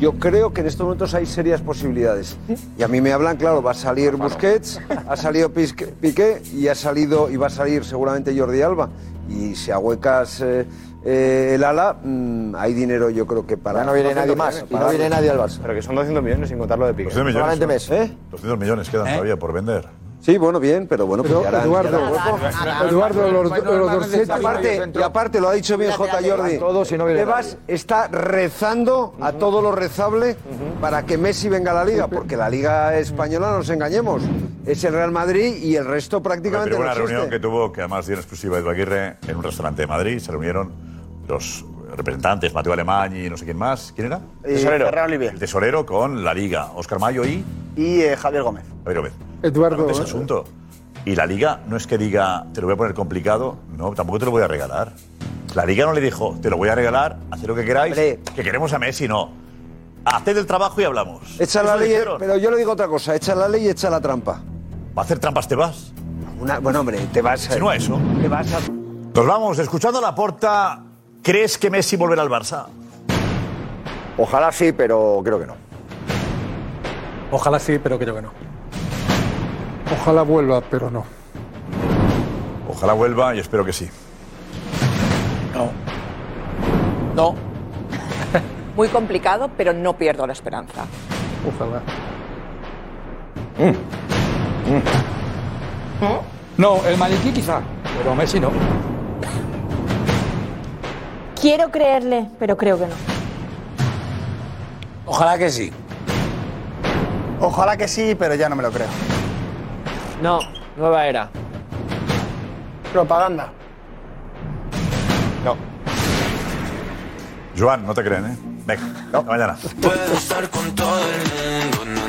Yo creo que en estos momentos hay serias posibilidades. Y a mí me hablan, claro, va a salir Busquets, ha salido Piqué y ha salido y va a salir seguramente Jordi Alba. Y si ahuecas eh, eh, el ala, mm, hay dinero yo creo que para... Ya no viene nadie más, y no viene nadie al Barça. Pero que son 200 millones sin contar lo de Piqué. 200 millones. Solamente ¿no? mes. ¿Eh? 200 millones quedan todavía por vender. Sí, bueno, bien, pero bueno, Pero, pues ya harán- Eduardo, ya harán- Eduardo, los, los Y 200 aparte, y aparte, lo ha dicho bien J. Jordi, Tebas está rezando a todo lo rezable para que Messi venga a la Liga, porque la Liga Española, no nos engañemos, es el Real Madrid y el resto prácticamente Pero no una reunión que tuvo, que además dio en exclusiva Edu Aguirre, en un restaurante de Madrid. Se reunieron los representantes, Mateo Alemán y no sé quién más. ¿Quién era? Tesorero. Ferran Olivier. El tesorero con la Liga. Oscar Mayo y Y eh, Javier Gómez. Javier Gómez. Eduardo, Ese asunto. Y la Liga no es que diga, te lo voy a poner complicado, no, tampoco te lo voy a regalar. La Liga no le dijo, te lo voy a regalar, haced lo que queráis, que queremos a Messi, no. Haced el trabajo y hablamos. Echa la ley, dijeron. pero yo le digo otra cosa, echa la ley y echa la trampa. ¿Va a hacer trampas Tebas? Una, bueno, hombre, te vas a... Si no a eso. Te vas a... Nos vamos, escuchando la porta, ¿crees que Messi volverá al Barça? Ojalá sí, pero creo que no. Ojalá sí, pero creo que no. ojalá vuelva, pero no. Ojalá vuelva y espero que sí. No. No. Muy complicado, pero no pierdo la esperanza. Ojalá. No, el maniquí quizá, pero Messi no. Quiero creerle, pero creo que no. Ojalá que sí. Ojalá que sí, pero ya no me lo creo. No, nueva era. Propaganda. No. Joan, no te creen, ¿eh? Venga, hasta mañana. Puedo estar con todo el mundo, na,